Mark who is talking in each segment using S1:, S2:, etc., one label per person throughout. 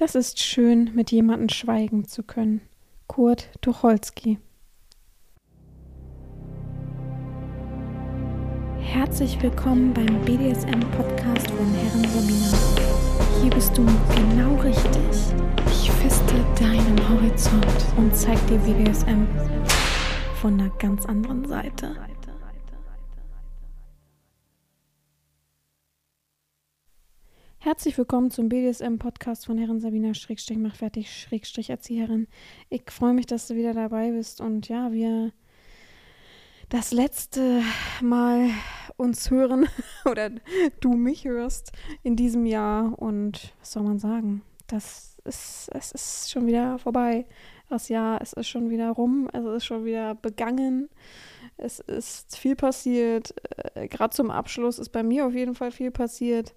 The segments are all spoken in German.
S1: Das ist schön, mit jemandem schweigen zu können. Kurt Tucholsky. Herzlich willkommen beim BDSM-Podcast von Herren Sabina. Hier bist du genau richtig. Ich feste deinen Horizont und zeig dir BDSM von einer ganz anderen Seite. Herzlich willkommen zum BDSM-Podcast von Herren Sabina Schrägstrich mach fertig Schrägstrich Erzieherin. Ich freue mich, dass du wieder dabei bist und ja, wir das letzte Mal uns hören oder du mich hörst in diesem Jahr und was soll man sagen? Das ist, es ist schon wieder vorbei. Das Jahr, es ist schon wieder rum, es ist schon wieder begangen. Es ist viel passiert. Äh, Gerade zum Abschluss ist bei mir auf jeden Fall viel passiert.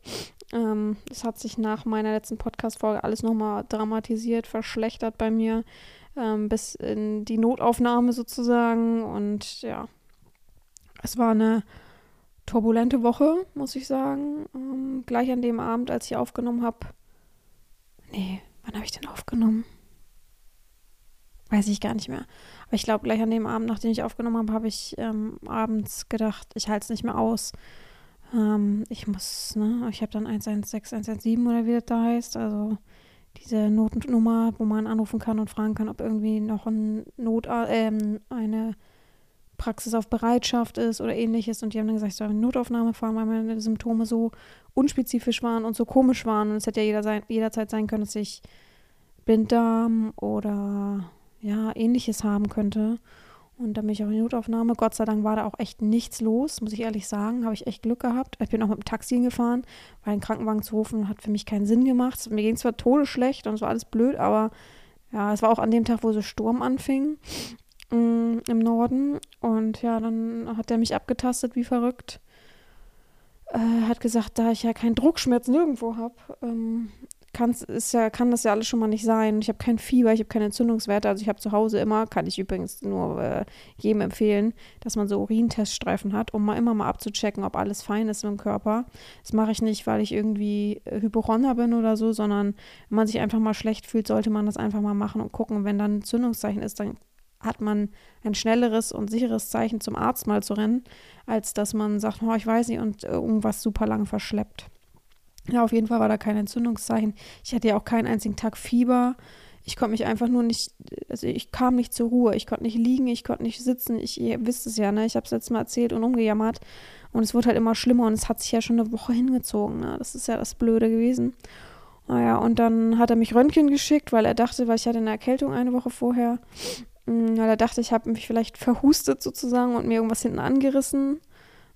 S1: Ähm, es hat sich nach meiner letzten Podcast-Folge alles nochmal dramatisiert, verschlechtert bei mir, ähm, bis in die Notaufnahme sozusagen. Und ja, es war eine turbulente Woche, muss ich sagen. Ähm, gleich an dem Abend, als ich aufgenommen habe. Nee, wann habe ich denn aufgenommen? Weiß ich gar nicht mehr. Aber ich glaube, gleich an dem Abend, nachdem ich aufgenommen habe, habe ich ähm, abends gedacht, ich halte es nicht mehr aus. Ähm, ich muss, ne, ich habe dann 116, 117 oder wie das da heißt, also diese Notnummer, wo man anrufen kann und fragen kann, ob irgendwie noch ein Not, äh, eine Praxis auf Bereitschaft ist oder ähnliches. Und die haben dann gesagt, ich soll in Notaufnahme fahren, weil meine Symptome so unspezifisch waren und so komisch waren. Und es hätte ja jeder sein, jederzeit sein können, dass ich Blinddarm oder ja, ähnliches haben könnte. Und dann bin ich auch in die Notaufnahme. Gott sei Dank war da auch echt nichts los, muss ich ehrlich sagen. Habe ich echt Glück gehabt. Ich bin auch mit dem Taxi hingefahren, weil ein Krankenwagen zu rufen hat für mich keinen Sinn gemacht. Mir ging zwar todesschlecht und es war alles blöd, aber ja, es war auch an dem Tag, wo so Sturm anfing mm, im Norden. Und ja, dann hat er mich abgetastet wie verrückt. Äh, hat gesagt, da ich ja keinen Druckschmerz nirgendwo habe, ähm, ist ja, kann das ja alles schon mal nicht sein. Ich habe kein Fieber, ich habe keine Entzündungswerte. Also ich habe zu Hause immer, kann ich übrigens nur äh, jedem empfehlen, dass man so Urinteststreifen hat, um mal immer mal abzuchecken, ob alles fein ist im Körper. Das mache ich nicht, weil ich irgendwie äh, Hypochonder bin oder so, sondern wenn man sich einfach mal schlecht fühlt, sollte man das einfach mal machen und gucken. Wenn dann ein Entzündungszeichen ist, dann hat man ein schnelleres und sicheres Zeichen zum Arzt mal zu rennen, als dass man sagt, oh, ich weiß nicht und irgendwas super lang verschleppt. Ja, auf jeden Fall war da kein Entzündungszeichen. Ich hatte ja auch keinen einzigen Tag Fieber. Ich konnte mich einfach nur nicht, also ich kam nicht zur Ruhe. Ich konnte nicht liegen, ich konnte nicht sitzen. Ich, ihr wisst es ja, ne? Ich habe es letztes Mal erzählt und umgejammert. Und es wurde halt immer schlimmer und es hat sich ja schon eine Woche hingezogen. Ne? Das ist ja das Blöde gewesen. Naja, und dann hat er mich Röntgen geschickt, weil er dachte, weil ich hatte eine Erkältung eine Woche vorher. Mm, weil er dachte, ich habe mich vielleicht verhustet sozusagen und mir irgendwas hinten angerissen.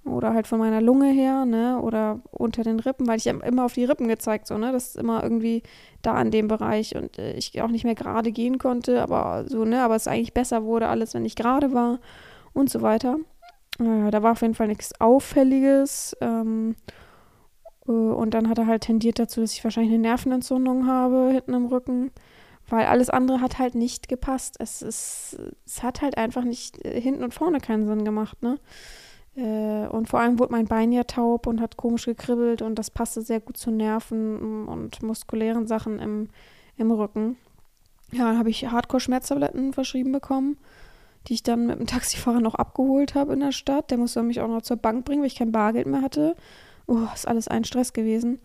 S1: Oder halt von meiner Lunge her, ne? Oder unter den Rippen, weil ich immer auf die Rippen gezeigt, so, ne? Das ist immer irgendwie da an dem Bereich und äh, ich auch nicht mehr gerade gehen konnte, aber so, ne? Aber es eigentlich besser wurde alles, wenn ich gerade war und so weiter. Äh, da war auf jeden Fall nichts Auffälliges. Ähm, äh, und dann hat er halt tendiert dazu, dass ich wahrscheinlich eine Nervenentzündung habe hinten im Rücken. Weil alles andere hat halt nicht gepasst. Es, ist, es hat halt einfach nicht äh, hinten und vorne keinen Sinn gemacht, ne? Äh, und vor allem wurde mein Bein ja taub und hat komisch gekribbelt und das passte sehr gut zu Nerven und muskulären Sachen im, im Rücken. Ja, dann habe ich Hardcore-Schmerztabletten verschrieben bekommen, die ich dann mit dem Taxifahrer noch abgeholt habe in der Stadt. Der musste mich auch noch zur Bank bringen, weil ich kein Bargeld mehr hatte. Oh, ist alles ein Stress gewesen.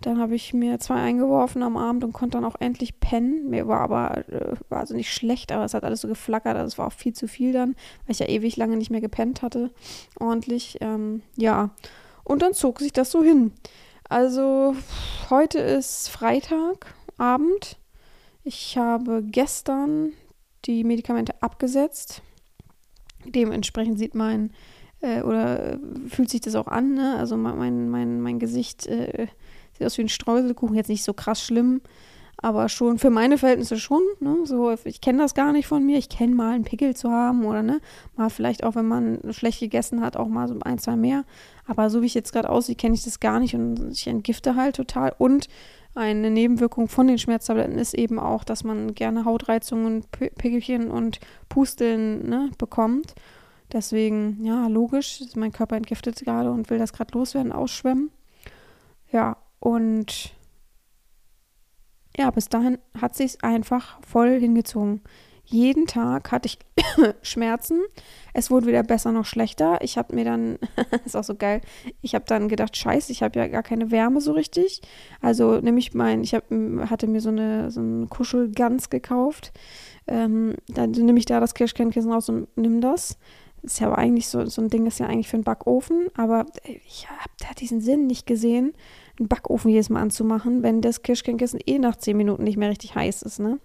S1: Dann habe ich mir zwei eingeworfen am Abend und konnte dann auch endlich pennen. Mir war aber, äh, war also nicht schlecht, aber es hat alles so geflackert. Also es war auch viel zu viel dann, weil ich ja ewig lange nicht mehr gepennt hatte. Ordentlich. Ähm, ja. Und dann zog sich das so hin. Also heute ist Freitagabend. Ich habe gestern die Medikamente abgesetzt. Dementsprechend sieht mein äh, oder äh, fühlt sich das auch an, ne? Also mein, mein, mein Gesicht äh, Sieht aus wie ein Streuselkuchen, jetzt nicht so krass schlimm, aber schon für meine Verhältnisse schon. Ne? So, ich kenne das gar nicht von mir. Ich kenne mal einen Pickel zu haben oder ne, mal vielleicht auch, wenn man schlecht gegessen hat, auch mal so ein, zwei mehr. Aber so wie ich jetzt gerade aussehe, kenne ich das gar nicht und ich entgifte halt total. Und eine Nebenwirkung von den Schmerztabletten ist eben auch, dass man gerne Hautreizungen, Pickelchen und Pusteln ne, bekommt. Deswegen, ja, logisch, mein Körper entgiftet gerade und will das gerade loswerden, ausschwemmen. Ja, und ja, bis dahin hat sich einfach voll hingezogen. Jeden Tag hatte ich Schmerzen. Es wurde wieder besser, noch schlechter. Ich habe mir dann, ist auch so geil, ich habe dann gedacht, scheiße, ich habe ja gar keine Wärme so richtig. Also nehme ich mein, ich hab, hatte mir so eine, so eine Kuschelgans gekauft. Ähm, dann nehme ich da das Kirschkernkissen raus und nimm das. Das ist ja aber eigentlich so, so ein Ding, ist ja eigentlich für einen Backofen, aber ich habe da diesen Sinn nicht gesehen, einen Backofen jedes Mal anzumachen, wenn das Kirschkernkissen eh nach zehn Minuten nicht mehr richtig heiß ist, ne?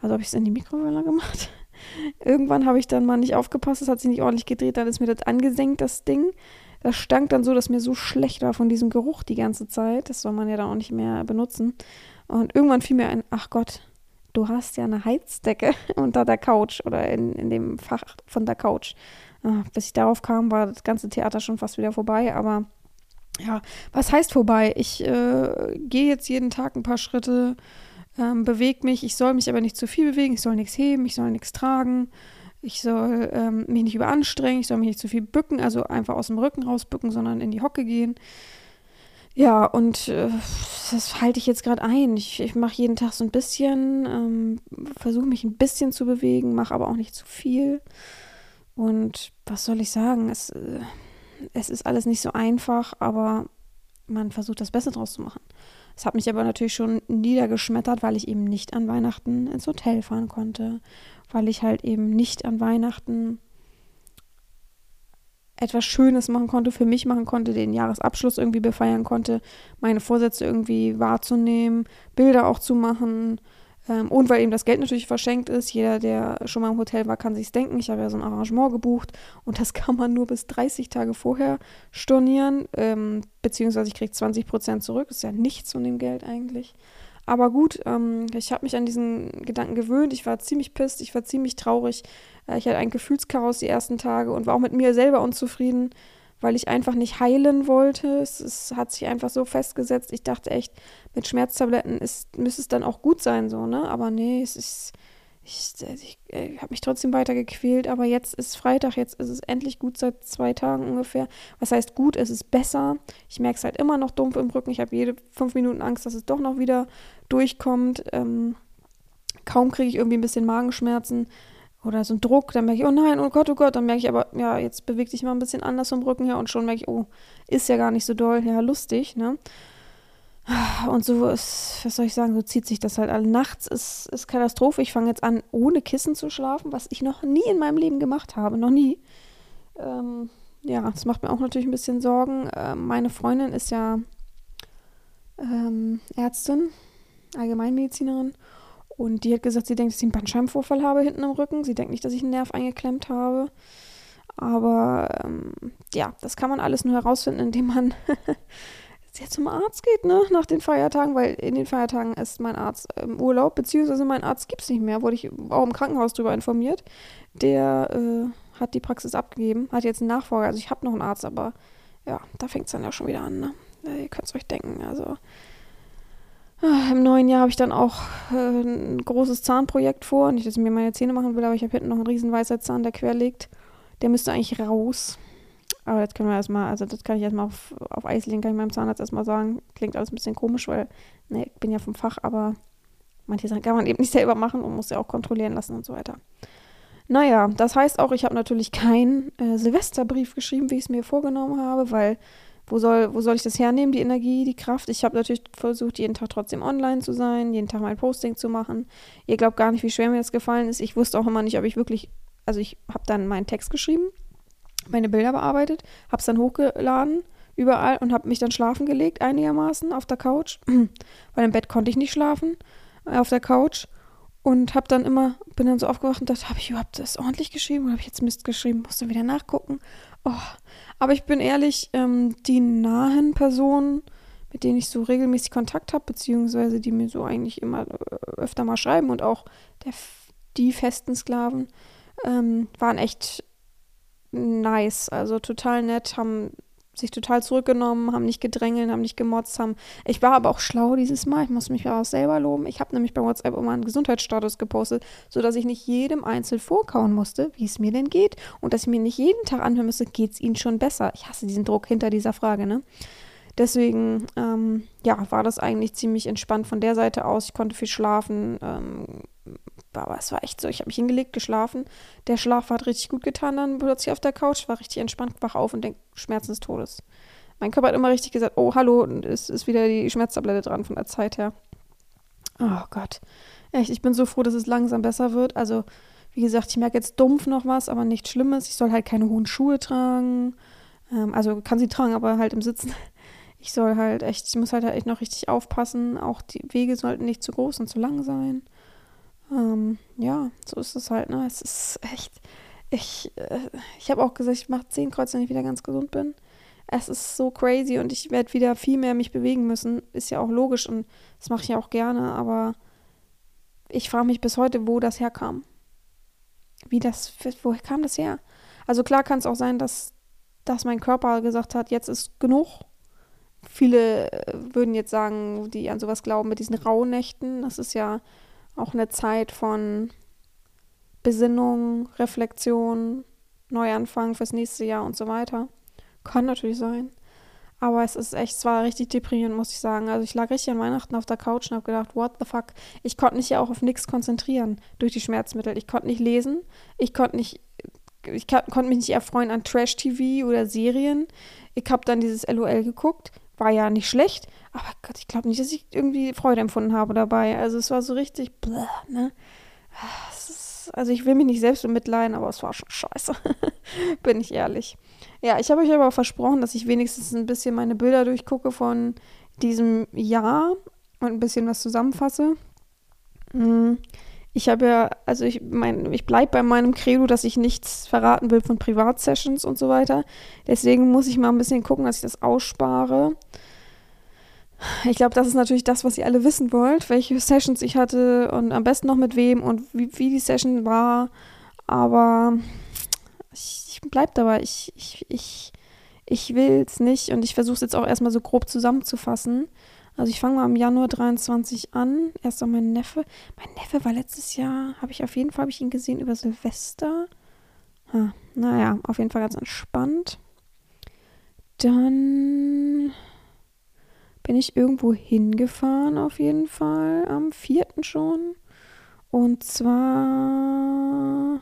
S1: Also habe ich es in die Mikrowelle gemacht. Irgendwann habe ich dann mal nicht aufgepasst, es hat sich nicht ordentlich gedreht, dann ist mir das angesenkt, das Ding. Das stank dann so, dass mir so schlecht war von diesem Geruch die ganze Zeit. Das soll man ja dann auch nicht mehr benutzen. Und irgendwann fiel mir ein, ach Gott, du hast ja eine Heizdecke unter der Couch oder in, in dem Fach von der Couch. Ach, bis ich darauf kam, war das ganze Theater schon fast wieder vorbei, aber ja, was heißt vorbei? Ich äh, gehe jetzt jeden Tag ein paar Schritte, ähm, bewege mich. Ich soll mich aber nicht zu viel bewegen. Ich soll nichts heben, ich soll nichts tragen. Ich soll ähm, mich nicht überanstrengen, ich soll mich nicht zu viel bücken, also einfach aus dem Rücken rausbücken, sondern in die Hocke gehen. Ja, und äh, das halte ich jetzt gerade ein. Ich, ich mache jeden Tag so ein bisschen, ähm, versuche mich ein bisschen zu bewegen, mache aber auch nicht zu viel. Und was soll ich sagen? Es, äh, es ist alles nicht so einfach, aber man versucht das Beste draus zu machen. Es hat mich aber natürlich schon niedergeschmettert, weil ich eben nicht an Weihnachten ins Hotel fahren konnte, weil ich halt eben nicht an Weihnachten etwas Schönes machen konnte, für mich machen konnte, den Jahresabschluss irgendwie befeiern konnte, meine Vorsätze irgendwie wahrzunehmen, Bilder auch zu machen, ähm, und weil eben das Geld natürlich verschenkt ist. Jeder, der schon mal im Hotel war, kann sich's denken. Ich habe ja so ein Arrangement gebucht und das kann man nur bis 30 Tage vorher stornieren. Ähm, beziehungsweise ich kriege 20 Prozent zurück. Ist ja nichts von dem Geld eigentlich. Aber gut, ähm, ich habe mich an diesen Gedanken gewöhnt. Ich war ziemlich pisst, ich war ziemlich traurig. Äh, ich hatte ein Gefühlschaos die ersten Tage und war auch mit mir selber unzufrieden weil ich einfach nicht heilen wollte. Es, es, hat sich einfach so festgesetzt. Ich dachte echt, mit Schmerztabletten ist, müsste es dann auch gut sein, so, ne? Aber nee, es ist. Ich, ich, ich habe mich trotzdem weiter gequält, aber jetzt ist Freitag, jetzt ist es endlich gut seit zwei Tagen ungefähr. Was heißt gut, es ist besser. Ich merke es halt immer noch dumpf im Rücken. Ich habe jede fünf Minuten Angst, dass es doch noch wieder durchkommt. Ähm, kaum kriege ich irgendwie ein bisschen Magenschmerzen oder so ein Druck, dann merke ich, oh nein, oh Gott, oh Gott, dann merke ich aber, ja, jetzt bewegt sich mal ein bisschen anders vom Rücken her und schon merke ich, oh, ist ja gar nicht so doll, ja, lustig, ne? Und so ist, was soll ich sagen, so zieht sich das halt alle. Nachts ist, ist Katastrophe. Ich fange jetzt an, ohne Kissen zu schlafen, was ich noch nie in meinem Leben gemacht habe, noch nie. Ähm, ja, das macht mir auch natürlich ein bisschen Sorgen. Ähm, meine Freundin ist ja ähm, Ärztin, Allgemeinmedizinerin und die hat gesagt, sie denkt, dass ich einen Bandscheibenvorfall habe hinten im Rücken. Sie denkt nicht, dass ich einen Nerv eingeklemmt habe. Aber ähm, ja, das kann man alles nur herausfinden, indem man sehr zum Arzt geht, ne? Nach den Feiertagen, weil in den Feiertagen ist mein Arzt im Urlaub, beziehungsweise mein Arzt gibt es nicht mehr, wurde ich auch im Krankenhaus darüber informiert. Der äh, hat die Praxis abgegeben, hat jetzt einen Nachfolger. Also ich habe noch einen Arzt, aber ja, da fängt es dann ja schon wieder an, ne? Ja, ihr könnt es euch denken. Also Im neuen Jahr habe ich dann auch äh, ein großes Zahnprojekt vor. Nicht, dass ich mir meine Zähne machen will, aber ich habe hinten noch einen riesen weißer Zahn, der quer liegt. Der müsste eigentlich raus. Aber das können wir erstmal, also das kann ich erstmal auf, auf Eis legen, kann ich meinem Zahnarzt erstmal sagen. Klingt alles ein bisschen komisch, weil, ne, ich bin ja vom Fach, aber manche Sachen kann man eben nicht selber machen und muss ja auch kontrollieren lassen und so weiter. Naja, das heißt auch, ich habe natürlich keinen äh, Silvesterbrief geschrieben, wie ich es mir vorgenommen habe, weil wo soll, wo soll ich das hernehmen, die Energie, die Kraft? Ich habe natürlich versucht, jeden Tag trotzdem online zu sein, jeden Tag mein Posting zu machen. Ihr glaubt gar nicht, wie schwer mir das gefallen ist. Ich wusste auch immer nicht, ob ich wirklich, also ich habe dann meinen Text geschrieben, meine Bilder bearbeitet, habe es dann hochgeladen überall und habe mich dann schlafen gelegt einigermaßen auf der Couch, weil im Bett konnte ich nicht schlafen, äh, auf der Couch und habe dann immer, bin dann so aufgewacht und dachte, habe ich überhaupt das ordentlich geschrieben oder habe ich jetzt Mist geschrieben? Musste wieder nachgucken. Oh, aber ich bin ehrlich, ähm, die nahen Personen, mit denen ich so regelmäßig Kontakt habe, beziehungsweise die mir so eigentlich immer äh, öfter mal schreiben und auch der, die festen Sklaven, ähm, waren echt nice. Also total nett, haben sich total zurückgenommen, haben nicht gedrängelt, haben nicht gemotzt, haben. Ich war aber auch schlau dieses Mal. Ich muss mich auch selber loben. Ich habe nämlich bei WhatsApp immer einen Gesundheitsstatus gepostet, sodass ich nicht jedem einzeln vorkauen musste, wie es mir denn geht. Und dass ich mir nicht jeden Tag anhören müsste, geht es ihnen schon besser. Ich hasse diesen Druck hinter dieser Frage, ne? Deswegen, ähm, ja, war das eigentlich ziemlich entspannt von der Seite aus. Ich konnte viel schlafen. Ähm, aber es war echt so, ich habe mich hingelegt, geschlafen. Der Schlaf hat richtig gut getan, dann plötzlich auf der Couch, war richtig entspannt, wach auf und denke, Schmerzen des Todes. Mein Körper hat immer richtig gesagt, oh, hallo, es ist wieder die Schmerztablette dran von der Zeit her. Oh Gott. Echt, ich bin so froh, dass es langsam besser wird. Also, wie gesagt, ich merke jetzt dumpf noch was, aber nichts Schlimmes. Ich soll halt keine hohen Schuhe tragen. Ähm, also kann sie tragen, aber halt im Sitzen. Ich soll halt echt, ich muss halt echt noch richtig aufpassen. Auch die Wege sollten nicht zu groß und zu lang sein. Ähm, ja, so ist es halt, ne? Es ist echt. Ich, äh, ich habe auch gesagt, ich mache zehn Kreuze, wenn ich wieder ganz gesund bin. Es ist so crazy und ich werde wieder viel mehr mich bewegen müssen. Ist ja auch logisch und das mache ich ja auch gerne, aber ich frage mich bis heute, wo das herkam. Wie das, woher kam das her? Also klar kann es auch sein, dass, dass mein Körper gesagt hat, jetzt ist genug. Viele äh, würden jetzt sagen, die an sowas glauben, mit diesen Rauhnächten. Das ist ja auch eine Zeit von Besinnung, Reflexion, Neuanfang fürs nächste Jahr und so weiter. Kann natürlich sein. Aber es ist echt, es war richtig deprimierend, muss ich sagen. Also ich lag richtig an Weihnachten auf der Couch und habe gedacht, what the fuck? Ich konnte mich ja auch auf nichts konzentrieren durch die Schmerzmittel. Ich konnte nicht lesen, ich konnte nicht, ich konnte mich nicht erfreuen an Trash-TV oder Serien. Ich habe dann dieses LOL geguckt, war ja nicht schlecht, aber Gott, ich glaube nicht, dass ich irgendwie Freude empfunden habe dabei. Also es war so richtig, bläh, ne? Also ich will mich nicht selbst bemitleiden, aber es war schon scheiße, bin ich ehrlich. Ja, ich habe euch aber auch versprochen, dass ich wenigstens ein bisschen meine Bilder durchgucke von diesem Jahr und ein bisschen was zusammenfasse. Hm, ich habe ja, also ich mein, ich bleibe bei meinem Credo, dass ich nichts verraten will von Privatsessions und so weiter. Deswegen muss ich mal ein bisschen gucken, dass ich das ausspare. Ich glaube, das ist natürlich das, was ihr alle wissen wollt, welche Sessions ich hatte und am besten noch mit wem und wie, wie die Session war. Aber ich, ich bleibe dabei. Ich, ich, ich, ich will es nicht und ich versuche es jetzt auch erstmal so grob zusammenzufassen. Also ich fange mal im Januar 23 an. Erst auch mein Neffe. Mein Neffe war letztes Jahr, habe ich auf jeden Fall, habe ich ihn gesehen über Silvester. Ha, naja, auf jeden Fall ganz entspannt. Dann bin ich irgendwo hingefahren, auf jeden Fall. Am 4. schon. Und zwar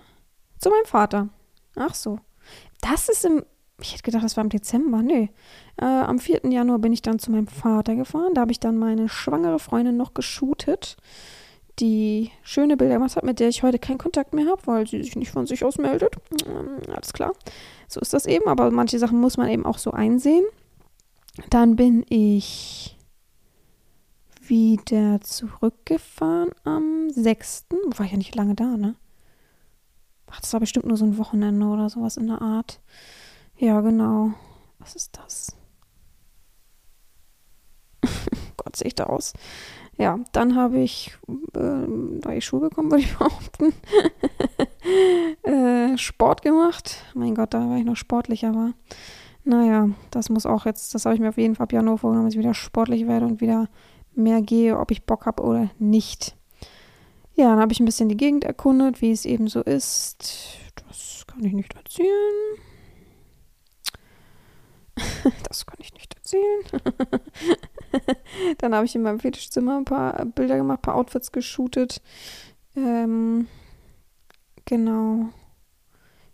S1: zu meinem Vater. Ach so. Das ist im. Ich hätte gedacht, das war im Dezember. Nee. Äh, am 4. Januar bin ich dann zu meinem Vater gefahren. Da habe ich dann meine schwangere Freundin noch geshootet, die schöne Bilder gemacht hat, mit der ich heute keinen Kontakt mehr habe, weil sie sich nicht von sich aus meldet. Ähm, alles klar. So ist das eben. Aber manche Sachen muss man eben auch so einsehen. Dann bin ich wieder zurückgefahren am 6. War ja nicht lange da, ne? Ach, das war bestimmt nur so ein Wochenende oder sowas in der Art. Ja, genau. Was ist das? Gott, sehe ich da aus. Ja, dann habe ich äh, neue Schuhe bekommen, würde ich behaupten. äh, Sport gemacht. Mein Gott, da war ich noch sportlicher war. Naja, das muss auch jetzt, das habe ich mir auf jeden Fall ab Januar vorgenommen, dass ich wieder sportlich werde und wieder mehr gehe, ob ich Bock habe oder nicht. Ja, dann habe ich ein bisschen die Gegend erkundet, wie es eben so ist. Das kann ich nicht erzählen. das kann ich nicht erzählen. dann habe ich in meinem Fetischzimmer ein paar Bilder gemacht, ein paar Outfits geshootet. Ähm, genau.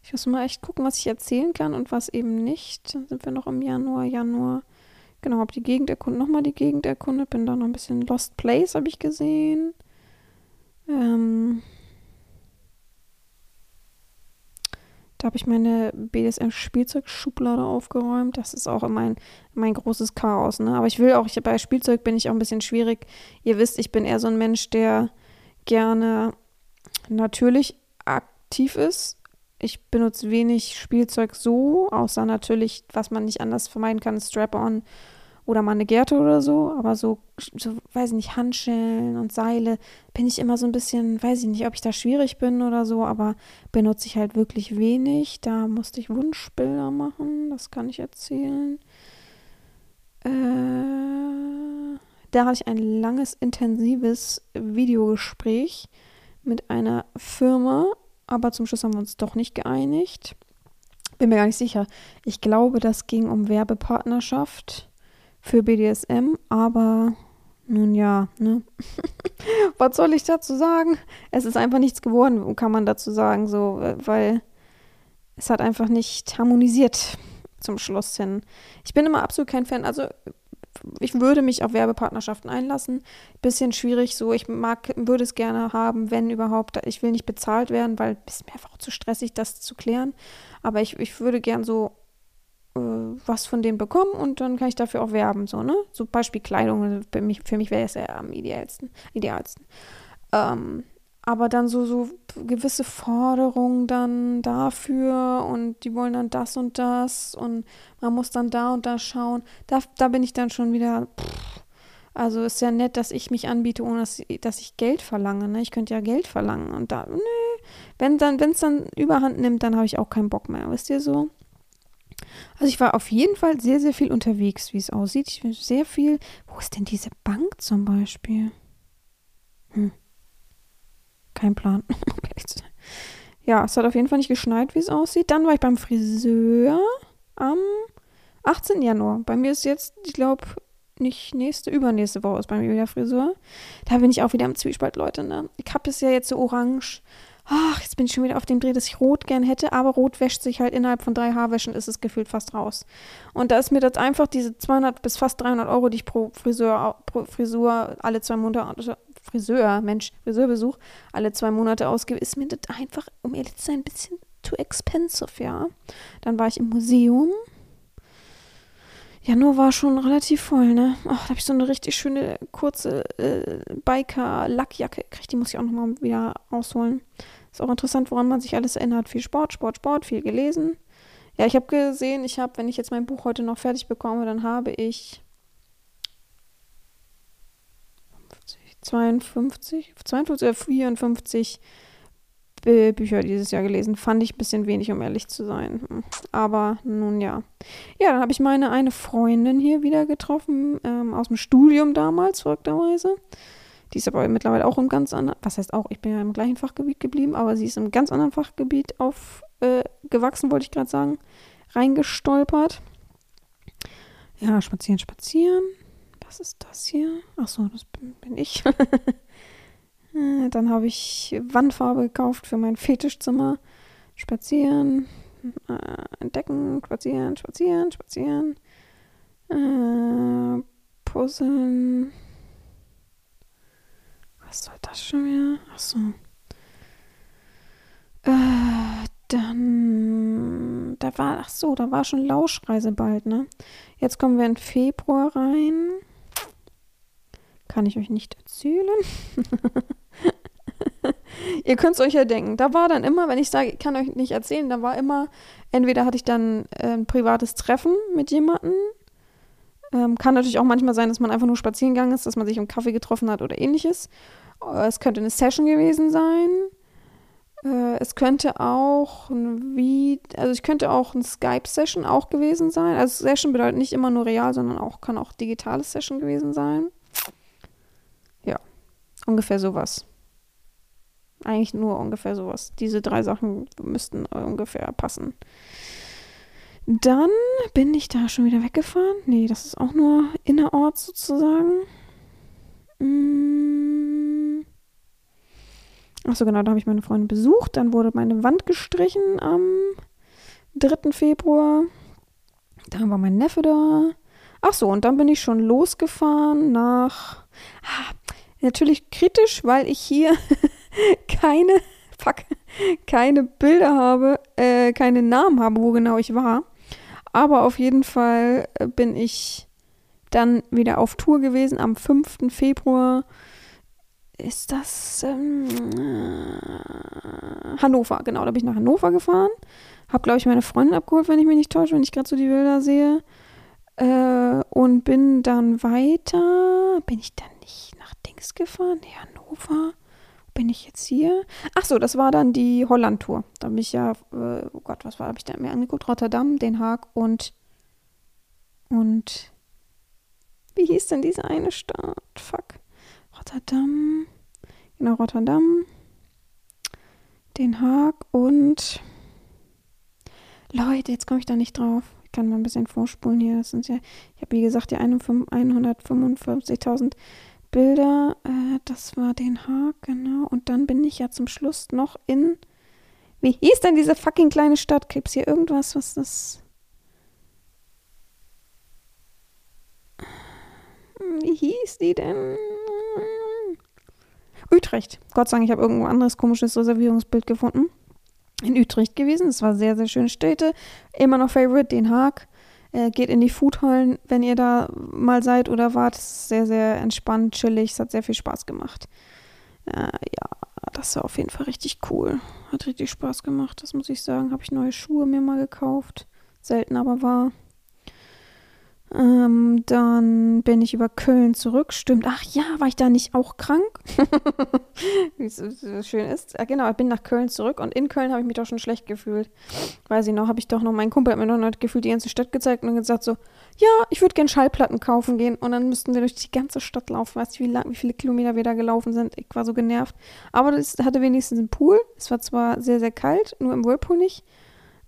S1: Ich muss mal echt gucken, was ich erzählen kann und was eben nicht. Dann sind wir noch im Januar, Januar. Genau, habe die Gegend erkundet, nochmal die Gegend erkundet, bin da noch ein bisschen Lost Place, habe ich gesehen. Ähm, da habe ich meine BDSM-Spielzeugschublade aufgeräumt. Das ist auch mein, mein großes Chaos. Ne? Aber ich will auch, ich, bei Spielzeug bin ich auch ein bisschen schwierig. Ihr wisst, ich bin eher so ein Mensch, der gerne natürlich aktiv ist. Ich benutze wenig Spielzeug so, außer natürlich, was man nicht anders vermeiden kann, Strap-on oder mal eine Gerte oder so, aber so, so, weiß ich nicht, Handschellen und Seile bin ich immer so ein bisschen, weiß ich nicht, ob ich da schwierig bin oder so, aber benutze ich halt wirklich wenig. Da musste ich Wunschbilder machen, das kann ich erzählen. Äh, da hatte ich ein langes, intensives Videogespräch mit einer Firma, aber zum Schluss haben wir uns doch nicht geeinigt. Bin mir gar nicht sicher. Ich glaube, das ging um Werbepartnerschaft für BDSM, aber nun ja, ne? Was soll ich dazu sagen? Es ist einfach nichts geworden, kann man dazu sagen, so, weil es hat einfach nicht harmonisiert zum Schluss hin. Ich bin immer absolut kein Fan, also ich würde mich auf Werbepartnerschaften einlassen. Bisschen schwierig so. Ich mag, würde es gerne haben, wenn überhaupt. Ich will nicht bezahlt werden, weil es mir einfach zu stressig, das zu klären. Aber ich, ich würde gern so äh, was von denen bekommen und dann kann ich dafür auch werben, so, ne? So Beispiel Kleidung, für mich, für mich wäre es ja am idealsten. idealsten. Ähm, aber dann so, so gewisse Forderungen dann dafür und die wollen dann das und das und man muss dann da und da schauen. Da, da bin ich dann schon wieder. Pff, also ist ja nett, dass ich mich anbiete, ohne dass, dass ich Geld verlange. Ne? Ich könnte ja Geld verlangen. Und da, nö, wenn dann, wenn es dann überhand nimmt, dann habe ich auch keinen Bock mehr. Wisst ihr so? Also ich war auf jeden Fall sehr, sehr viel unterwegs, wie es aussieht. Ich bin sehr viel. Wo ist denn diese Bank zum Beispiel? Hm. Kein Plan. ja, es hat auf jeden Fall nicht geschneit, wie es aussieht. Dann war ich beim Friseur am 18. Januar. Bei mir ist jetzt, ich glaube, nicht nächste, übernächste Woche ist bei mir wieder Friseur. Da bin ich auch wieder im Zwiespalt, Leute. Ne? Ich habe es ja jetzt so orange. Ach, jetzt bin ich schon wieder auf dem Dreh, dass ich rot gern hätte, aber rot wäscht sich halt innerhalb von drei Haarwäschen, ist es gefühlt fast raus. Und da ist mir das einfach diese 200 bis fast 300 Euro, die ich pro Friseur, pro Frisur alle zwei Monate, Friseur, Mensch, Friseurbesuch alle zwei Monate ausgebe, ist mir das einfach, um ehrlich zu sein, ein bisschen too expensive, ja. Dann war ich im Museum. Januar war schon relativ voll, ne? Ach, da habe ich so eine richtig schöne kurze äh, Biker-Lackjacke gekriegt. Die muss ich auch nochmal wieder rausholen. Ist auch interessant, woran man sich alles erinnert. Viel Sport, Sport, Sport, viel gelesen. Ja, ich habe gesehen, ich habe, wenn ich jetzt mein Buch heute noch fertig bekomme, dann habe ich 52, 52 oder 54 Bücher dieses Jahr gelesen. Fand ich ein bisschen wenig, um ehrlich zu sein. Hm. Aber nun ja. Ja, dann habe ich meine eine Freundin hier wieder getroffen, ähm, aus dem Studium damals, verrückterweise. Die ist aber mittlerweile auch im ganz anderen, was heißt auch, ich bin ja im gleichen Fachgebiet geblieben, aber sie ist im ganz anderen Fachgebiet aufgewachsen, äh, wollte ich gerade sagen, reingestolpert. Ja, spazieren, spazieren. Was ist das hier? Achso, das bin, bin ich. Äh, dann habe ich Wandfarbe gekauft für mein Fetischzimmer. Spazieren, äh, entdecken, spazieren, spazieren, spazieren. Äh, puzzeln. Was soll das schon wieder? Achso. Äh, dann, da war, ach so, da war schon Lauschreise bald, ne? Jetzt kommen wir in Februar rein. Kann ich euch nicht erzählen. Ihr könnt es euch ja denken. Da war dann immer, wenn ich sage, ich kann euch nicht erzählen, da war immer, entweder hatte ich dann äh, ein privates Treffen mit jemandem. Ähm, kann natürlich auch manchmal sein, dass man einfach nur spazieren gegangen ist, dass man sich im Kaffee getroffen hat oder ähnliches. Äh, es könnte eine Session gewesen sein. Äh, es könnte auch ein wie, also ich könnte auch ein Skype-Session auch gewesen sein. Also Session bedeutet nicht immer nur real, sondern auch kann auch digitales Session gewesen sein. Ja, ungefähr sowas. Eigentlich nur ungefähr sowas. Diese drei Sachen müssten ungefähr passen. Dann bin ich da schon wieder weggefahren. Nee, das ist auch nur innerorts sozusagen. Mm. Achso, genau, da habe ich meine Freundin besucht. Dann wurde meine Wand gestrichen am 3. Februar. Dann war mein Neffe da. Achso, und dann bin ich schon losgefahren nach. Ah, natürlich kritisch, weil ich hier keine, fuck, keine Bilder habe, äh, keine Namen habe, wo genau ich war. Aber auf jeden Fall äh, bin ich dann wieder auf Tour gewesen am 5. Februar. Ist das ähm, äh, Hannover? Genau, da bin ich nach Hannover gefahren. Hab, glaube ich, meine Freundin abgeholt, wenn ich mich nicht täusche, wenn ich gerade so die Bilder sehe. Äh, und bin dann weiter. Bin ich dann nicht nach Dings gefahren? Nee, Hannover bin ich jetzt hier? Ach so, das war dann die Holland-Tour. Da bin ich ja, äh, oh Gott, was war, habe ich da mir angeguckt? Rotterdam, Den Haag und, und, wie hieß denn diese eine Stadt? Fuck. Rotterdam, genau, Rotterdam, Den Haag und, Leute, jetzt komme ich da nicht drauf. Ich kann mal ein bisschen vorspulen hier. Das sind ja, ich habe wie gesagt die 155.000 Bilder. Äh, das war Den Haag, genau. Und dann bin ich ja zum Schluss noch in. Wie hieß denn diese fucking kleine Stadt? Gibt es hier irgendwas, was das. Wie hieß die denn? Utrecht. Gott sei Dank, ich habe irgendwo anderes komisches Reservierungsbild gefunden. In Utrecht gewesen. Es war sehr, sehr schöne Städte. Immer noch Favorite, Den Haag. Äh, geht in die Foodhallen, wenn ihr da mal seid oder wart. Es ist sehr, sehr entspannt, chillig. Es hat sehr viel Spaß gemacht. Äh, ja, das war auf jeden Fall richtig cool. Hat richtig Spaß gemacht, das muss ich sagen. Habe ich neue Schuhe mir mal gekauft. Selten aber war. Ähm, dann bin ich über Köln zurück. Stimmt. Ach ja, war ich da nicht auch krank? Wie es so schön ist. Ja, genau, ich bin nach Köln zurück und in Köln habe ich mich doch schon schlecht gefühlt. Weiß ich noch, habe ich doch noch, mein Kumpel hat mir noch gefühlt die ganze Stadt gezeigt und gesagt so, ja, ich würde gern Schallplatten kaufen gehen. Und dann müssten wir durch die ganze Stadt laufen. Weißt du, wie, wie viele Kilometer wir da gelaufen sind? Ich war so genervt. Aber das hatte wenigstens einen Pool. Es war zwar sehr, sehr kalt, nur im Whirlpool nicht.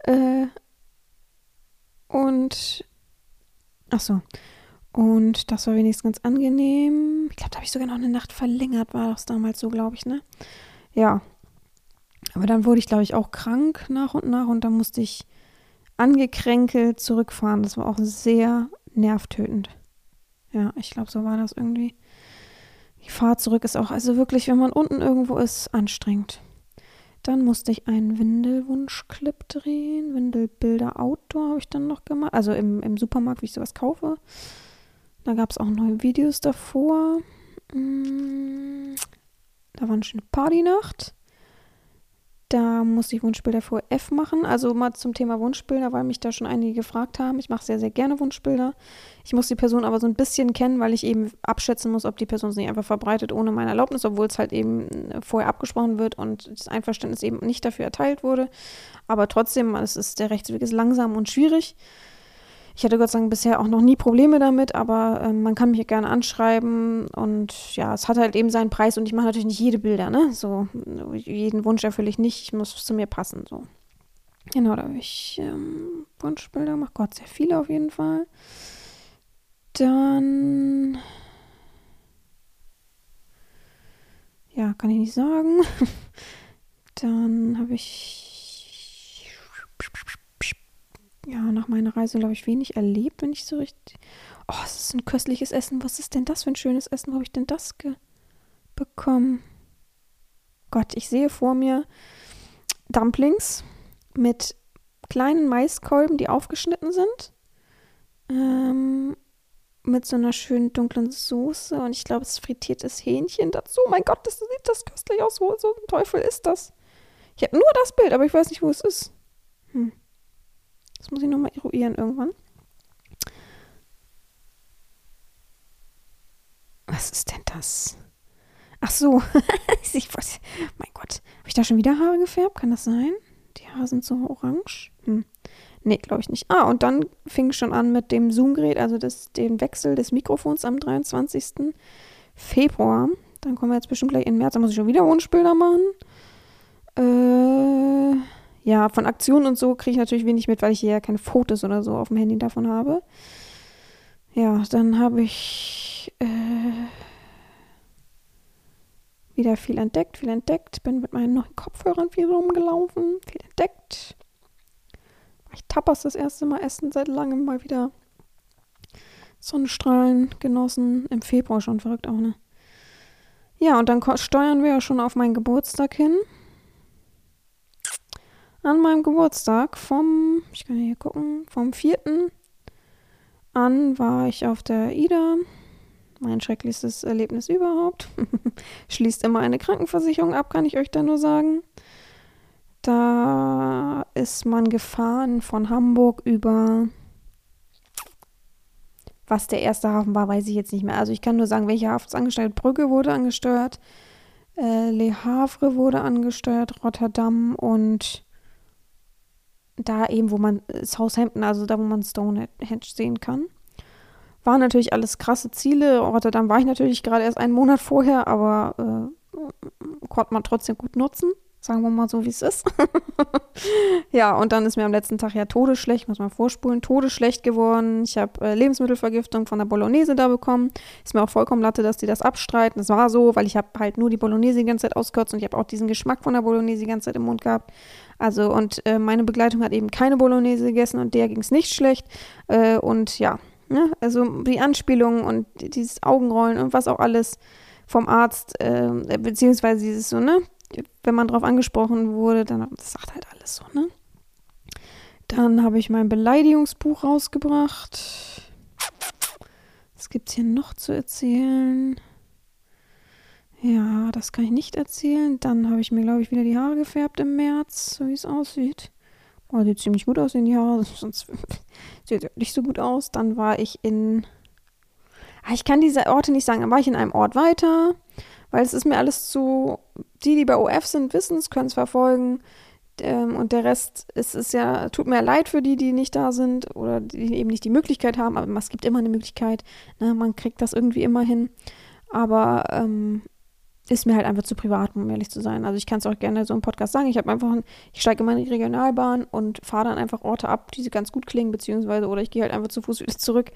S1: Äh, und Ach so. Und das war wenigstens ganz angenehm. Ich glaube, da habe ich sogar noch eine Nacht verlängert, war das damals so, glaube ich, ne? Ja. Aber dann wurde ich, glaube ich, auch krank nach und nach und dann musste ich angekränkelt zurückfahren. Das war auch sehr nervtötend. Ja, ich glaube, so war das irgendwie. Die Fahrt zurück ist auch, also wirklich, wenn man unten irgendwo ist, anstrengend. Dann musste ich einen Windelwunschclip drehen. Windelbilder Outdoor habe ich dann noch gemacht. Also im, im Supermarkt, wie ich sowas kaufe. Da gab es auch neue Videos davor. Mm, da war eine schöne Partynacht. Da musste ich Wunschbilder vor F machen. Also mal zum Thema Wunschbilder, weil mich da schon einige gefragt haben. Ich mache sehr, sehr gerne Wunschbilder. Ich muss die Person aber so ein bisschen kennen, weil ich eben abschätzen muss, ob die Person es nicht einfach verbreitet ohne meine Erlaubnis, obwohl es halt eben äh, vorher abgesprochen wird und das Einverständnis eben nicht dafür erteilt wurde. Aber trotzdem, es ist, der Rechtsweg ist langsam und schwierig. Ich hatte Gott sei Dank bisher auch noch nie Probleme damit, aber äh, man kann mich gerne anschreiben und ja, es hat halt eben seinen Preis und ich mache natürlich nicht jede Bilder, ne? So, jeden Wunsch erfülle ich nicht, ich muss zu mir passen, so. Genau, da habe ich ähm, Wunschbilder gemacht, Gott, sehr viele auf jeden Fall. Dann. Ja, kann ich nicht sagen. Dann habe ich ja, nach meiner Reise, glaube ich, wenig erlebt, wenn ich so richtig. Oh, es ist ein köstliches Essen. Was ist denn das für ein schönes Essen? Wo habe ich denn das bekommen? Gott, ich sehe vor mir Dumplings mit kleinen Maiskolben, die aufgeschnitten sind. Ähm, mit so einer schönen dunklen Soße und ich glaube, es ist frittiertes Hähnchen dazu. Mein Gott, das sieht das köstlich aus. Wo so ein Teufel ist das? Ich habe nur das Bild, aber ich weiß nicht, wo es ist. Das muss ich nochmal eruieren irgendwann. Was ist denn das? Ach so. ich weiß, mein Gott. Habe ich da schon wieder Haare gefärbt? Kann das sein? Die Haare sind so orange. Hm. Nee, glaube ich nicht. Ah, und dann fing schon an mit dem Zoom-Gerät, also das, den Wechsel des Mikrofons am 23. Februar. Dann kommen wir jetzt bestimmt gleich in März. Da muss ich schon wieder Wunschbilder machen. Äh ja, von Aktionen und so kriege ich natürlich wenig mit, weil ich hier ja keine Fotos oder so auf dem Handy davon habe. Ja, dann habe ich äh, wieder viel entdeckt, viel entdeckt. Bin mit meinen neuen Kopfhörern viel rumgelaufen, viel entdeckt. Ich Tapas das erste Mal essen seit langem mal wieder. Sonnenstrahlen genossen. Im Februar schon verrückt auch, ne? Ja, und dann steuern wir ja schon auf meinen Geburtstag hin an meinem Geburtstag vom, ich kann hier gucken, vom 4. an war ich auf der Ida. Mein schrecklichstes Erlebnis überhaupt. Schließt immer eine Krankenversicherung ab, kann ich euch da nur sagen. Da ist man gefahren von Hamburg über. Was der erste Hafen war, weiß ich jetzt nicht mehr. Also ich kann nur sagen, welcher Hafen ist angesteuert. Brügge wurde angesteuert, äh, Le Havre wurde angesteuert, Rotterdam und da eben, wo man äh, Southampton, also da, wo man Stonehenge sehen kann. Waren natürlich alles krasse Ziele. Rotterdam war ich natürlich gerade erst einen Monat vorher, aber äh, konnte man trotzdem gut nutzen. Sagen wir mal so, wie es ist. ja, und dann ist mir am letzten Tag ja todesschlecht, muss man vorspulen, todesschlecht geworden. Ich habe äh, Lebensmittelvergiftung von der Bolognese da bekommen. Ist mir auch vollkommen latte, dass die das abstreiten. Das war so, weil ich habe halt nur die Bolognese die ganze Zeit ausgekotzt und ich habe auch diesen Geschmack von der Bolognese die ganze Zeit im Mund gehabt. Also, und äh, meine Begleitung hat eben keine Bolognese gegessen und der ging es nicht schlecht. Äh, und ja, ne? also die Anspielungen und dieses Augenrollen und was auch alles vom Arzt, äh, beziehungsweise dieses so, ne, wenn man darauf angesprochen wurde, dann das sagt halt alles so, ne? Dann habe ich mein Beleidigungsbuch rausgebracht. Was gibt es hier noch zu erzählen? Ja, das kann ich nicht erzählen. Dann habe ich mir, glaube ich, wieder die Haare gefärbt im März, so wie es aussieht. Oh, sieht ziemlich gut aus in die Haare, sonst sieht nicht so gut aus. Dann war ich in. Ah, ich kann diese Orte nicht sagen. Dann war ich in einem Ort weiter weil es ist mir alles zu, die, die bei OF sind, wissen es, können es verfolgen. Ähm, und der Rest, es ist ja, tut mir leid für die, die nicht da sind oder die eben nicht die Möglichkeit haben, aber es gibt immer eine Möglichkeit. Ne? Man kriegt das irgendwie immer hin. Aber ähm, ist mir halt einfach zu privat, um ehrlich zu sein. Also ich kann es auch gerne so im Podcast sagen. Ich habe einfach, ein, ich steige immer in die Regionalbahn und fahre dann einfach Orte ab, die ganz gut klingen, beziehungsweise oder ich gehe halt einfach zu Fuß wieder zurück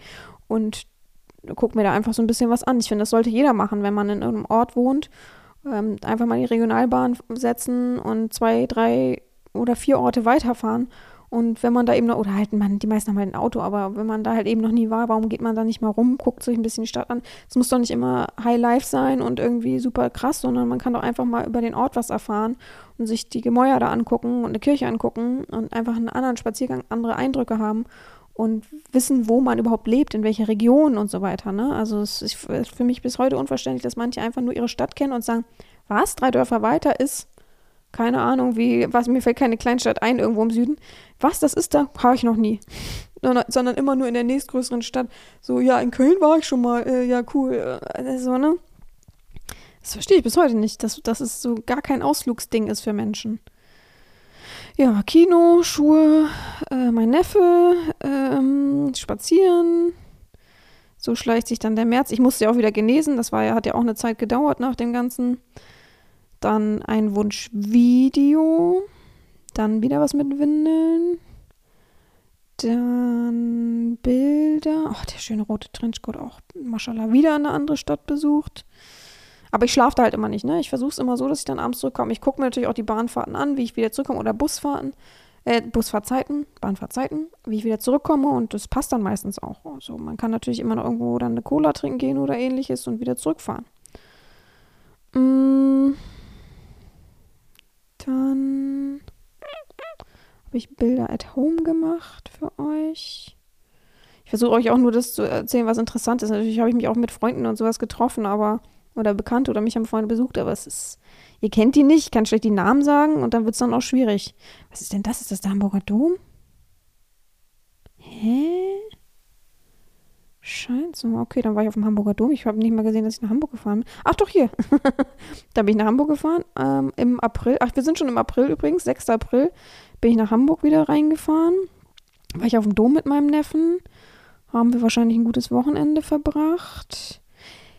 S1: und gucke mir da einfach so ein bisschen was an. Ich finde, das sollte jeder machen, wenn man in einem Ort wohnt. Ähm, einfach mal die Regionalbahn setzen und zwei, drei oder vier Orte weiterfahren. Und wenn man da eben noch, oder halt, man, die meisten haben halt ein Auto, aber wenn man da halt eben noch nie war, warum geht man da nicht mal rum, guckt sich ein bisschen die Stadt an? Es muss doch nicht immer High Life sein und irgendwie super krass, sondern man kann doch einfach mal über den Ort was erfahren und sich die Gemäuer da angucken und eine Kirche angucken und einfach einen anderen Spaziergang, andere Eindrücke haben und wissen, wo man überhaupt lebt, in welcher Region und so weiter. Ne? Also es ist für mich bis heute unverständlich, dass manche einfach nur ihre Stadt kennen und sagen, was, drei Dörfer weiter ist, keine Ahnung, wie, was, mir fällt keine Kleinstadt ein, irgendwo im Süden. Was, das ist da? Habe ich noch nie. Sondern immer nur in der nächstgrößeren Stadt. So, ja, in Köln war ich schon mal, äh, ja, cool. Äh, so, ne? Das verstehe ich bis heute nicht, dass, dass es so gar kein Ausflugsding ist für Menschen. Ja, Kino, Schuhe, äh, mein Neffe, ähm, spazieren. So schleicht sich dann der März. Ich musste ja auch wieder genesen. Das war ja, hat ja auch eine Zeit gedauert nach dem Ganzen. Dann ein Wunschvideo. Dann wieder was mit Windeln. Dann Bilder. Ach, der schöne rote Trenchcoat auch. Maschallah, wieder eine andere Stadt besucht. Aber ich schlafe da halt immer nicht, ne? Ich versuche es immer so, dass ich dann abends zurückkomme. Ich gucke mir natürlich auch die Bahnfahrten an, wie ich wieder zurückkomme oder Busfahrten, äh, Busfahrzeiten, Bahnfahrzeiten, wie ich wieder zurückkomme und das passt dann meistens auch. Also man kann natürlich immer noch irgendwo dann eine Cola trinken gehen oder ähnliches und wieder zurückfahren. Mm, habe ich Bilder at home gemacht für euch. Ich versuche euch auch nur das zu erzählen, was interessant ist. Natürlich habe ich mich auch mit Freunden und sowas getroffen, aber oder Bekannte oder mich haben Freunde besucht, aber es ist, ihr kennt die nicht, ich kann schlecht die Namen sagen und dann wird es dann auch schwierig. Was ist denn das? Ist das der Hamburger Dom? Hä? Scheint so. Okay, dann war ich auf dem Hamburger Dom. Ich habe nicht mal gesehen, dass ich nach Hamburg gefahren bin. Ach doch, hier. da bin ich nach Hamburg gefahren. Ähm, Im April. Ach, wir sind schon im April übrigens. 6. April bin ich nach Hamburg wieder reingefahren. War ich auf dem Dom mit meinem Neffen. Haben wir wahrscheinlich ein gutes Wochenende verbracht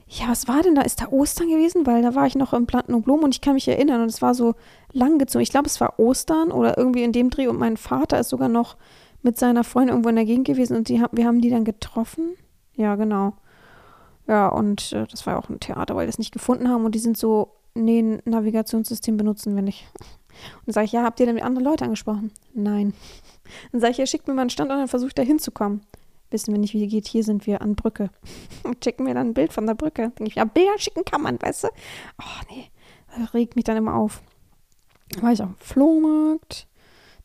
S1: ja, was war denn da? Ist da Ostern gewesen? Weil da war ich noch im Planten und Blumen und ich kann mich erinnern und es war so lang gezogen. Ich glaube, es war Ostern oder irgendwie in dem Dreh und mein Vater ist sogar noch mit seiner Freundin irgendwo in der Gegend gewesen und die, wir haben die dann getroffen. Ja, genau. Ja, und äh, das war auch ein Theater, weil wir das nicht gefunden haben und die sind so, nee, ein Navigationssystem benutzen wir nicht. Und dann sage ich, ja, habt ihr denn mit anderen Leuten angesprochen? Nein. Dann sage ich, ja, schickt mir mal einen Stand und ich da hinzukommen wissen wir nicht, wie es geht. Hier sind wir an Brücke. Und schicken mir dann ein Bild von der Brücke. Denke ich, ja, Bilder schicken kann man, weißt du? Oh, nee. Das regt mich dann immer auf. Dann war ich auf Flohmarkt.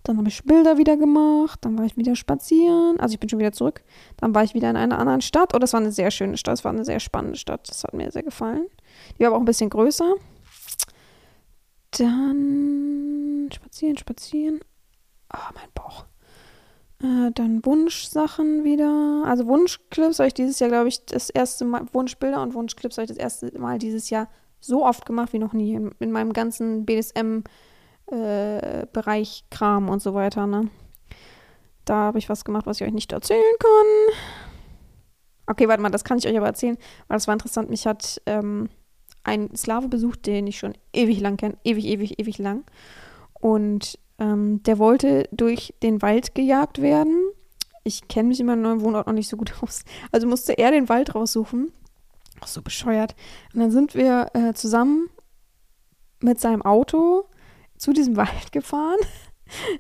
S1: Dann habe ich Bilder wieder gemacht. Dann war ich wieder spazieren. Also ich bin schon wieder zurück. Dann war ich wieder in einer anderen Stadt. Oh, das war eine sehr schöne Stadt. Das war eine sehr spannende Stadt. Das hat mir sehr gefallen. Die war aber auch ein bisschen größer. Dann spazieren, spazieren. Oh, mein Bauch. Äh, dann Wunschsachen wieder. Also Wunschclips habe ich dieses Jahr, glaube ich, das erste Mal, Wunschbilder und Wunschclips habe ich das erste Mal dieses Jahr so oft gemacht wie noch nie. In, in meinem ganzen BDSM-Bereich äh, Kram und so weiter, ne? Da habe ich was gemacht, was ich euch nicht erzählen kann. Okay, warte mal, das kann ich euch aber erzählen, weil das war interessant. Mich hat ähm, einen Slave besucht, den ich schon ewig lang kenne, ewig, ewig, ewig lang. Und ähm, der wollte durch den Wald gejagt werden. Ich kenne mich in meinem neuen Wohnort noch nicht so gut aus. Also musste er den Wald raussuchen. Ach, so bescheuert. Und dann sind wir äh, zusammen mit seinem Auto zu diesem Wald gefahren.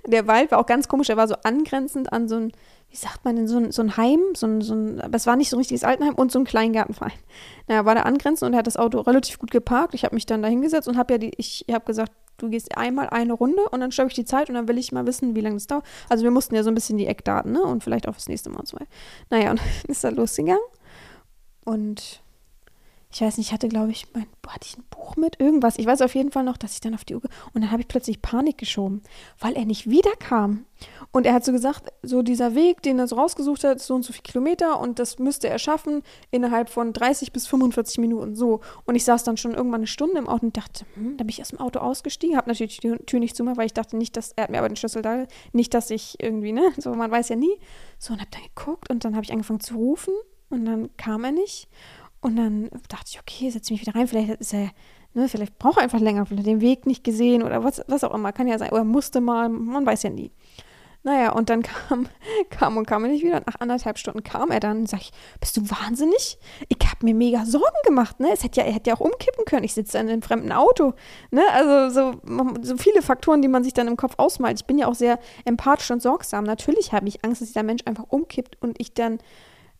S1: Der Wald war auch ganz komisch. Er war so angrenzend an so ein, wie sagt man denn, so ein, so ein Heim, so ein, so ein, aber es war nicht so ein richtiges Altenheim und so ein Kleingartenverein. Naja, war da angrenzend und er hat das Auto relativ gut geparkt. Ich habe mich dann da hingesetzt und habe ja die, ich habe gesagt, du gehst einmal eine Runde und dann schreibe ich die Zeit und dann will ich mal wissen, wie lange das dauert. Also wir mussten ja so ein bisschen die Eckdaten, ne? Und vielleicht auch das nächste Mal und so. Naja, und ist er losgegangen und ich weiß nicht, ich hatte, glaube ich, mein, hatte ich ein Buch mit? Irgendwas. Ich weiß auf jeden Fall noch, dass ich dann auf die Uhr. Und dann habe ich plötzlich Panik geschoben, weil er nicht wiederkam. Und er hat so gesagt, so dieser Weg, den er so rausgesucht hat, so und so viele Kilometer und das müsste er schaffen innerhalb von 30 bis 45 Minuten. So. Und ich saß dann schon irgendwann eine Stunde im Auto und dachte, hm, da bin ich aus dem Auto ausgestiegen, habe natürlich die Tür nicht zugemacht, weil ich dachte nicht, dass, er hat mir aber den Schlüssel da, nicht, dass ich irgendwie, ne, so, man weiß ja nie. So, und habe dann geguckt und dann habe ich angefangen zu rufen und dann kam er nicht. Und dann dachte ich, okay, setz mich wieder rein. Vielleicht ist er, ne, vielleicht braucht er einfach länger, vielleicht den Weg nicht gesehen oder was, was auch immer. Kann ja sein. Oder musste mal, man weiß ja nie. Naja, und dann kam, kam und kam er nicht wieder. Nach anderthalb Stunden kam er dann und sag ich, bist du wahnsinnig? Ich habe mir mega Sorgen gemacht, ne? Es hätte ja, er hätte ja auch umkippen können. Ich sitze in einem fremden Auto. Ne? Also so, so viele Faktoren, die man sich dann im Kopf ausmalt. Ich bin ja auch sehr empathisch und sorgsam. Natürlich habe ich Angst, dass dieser Mensch einfach umkippt und ich dann,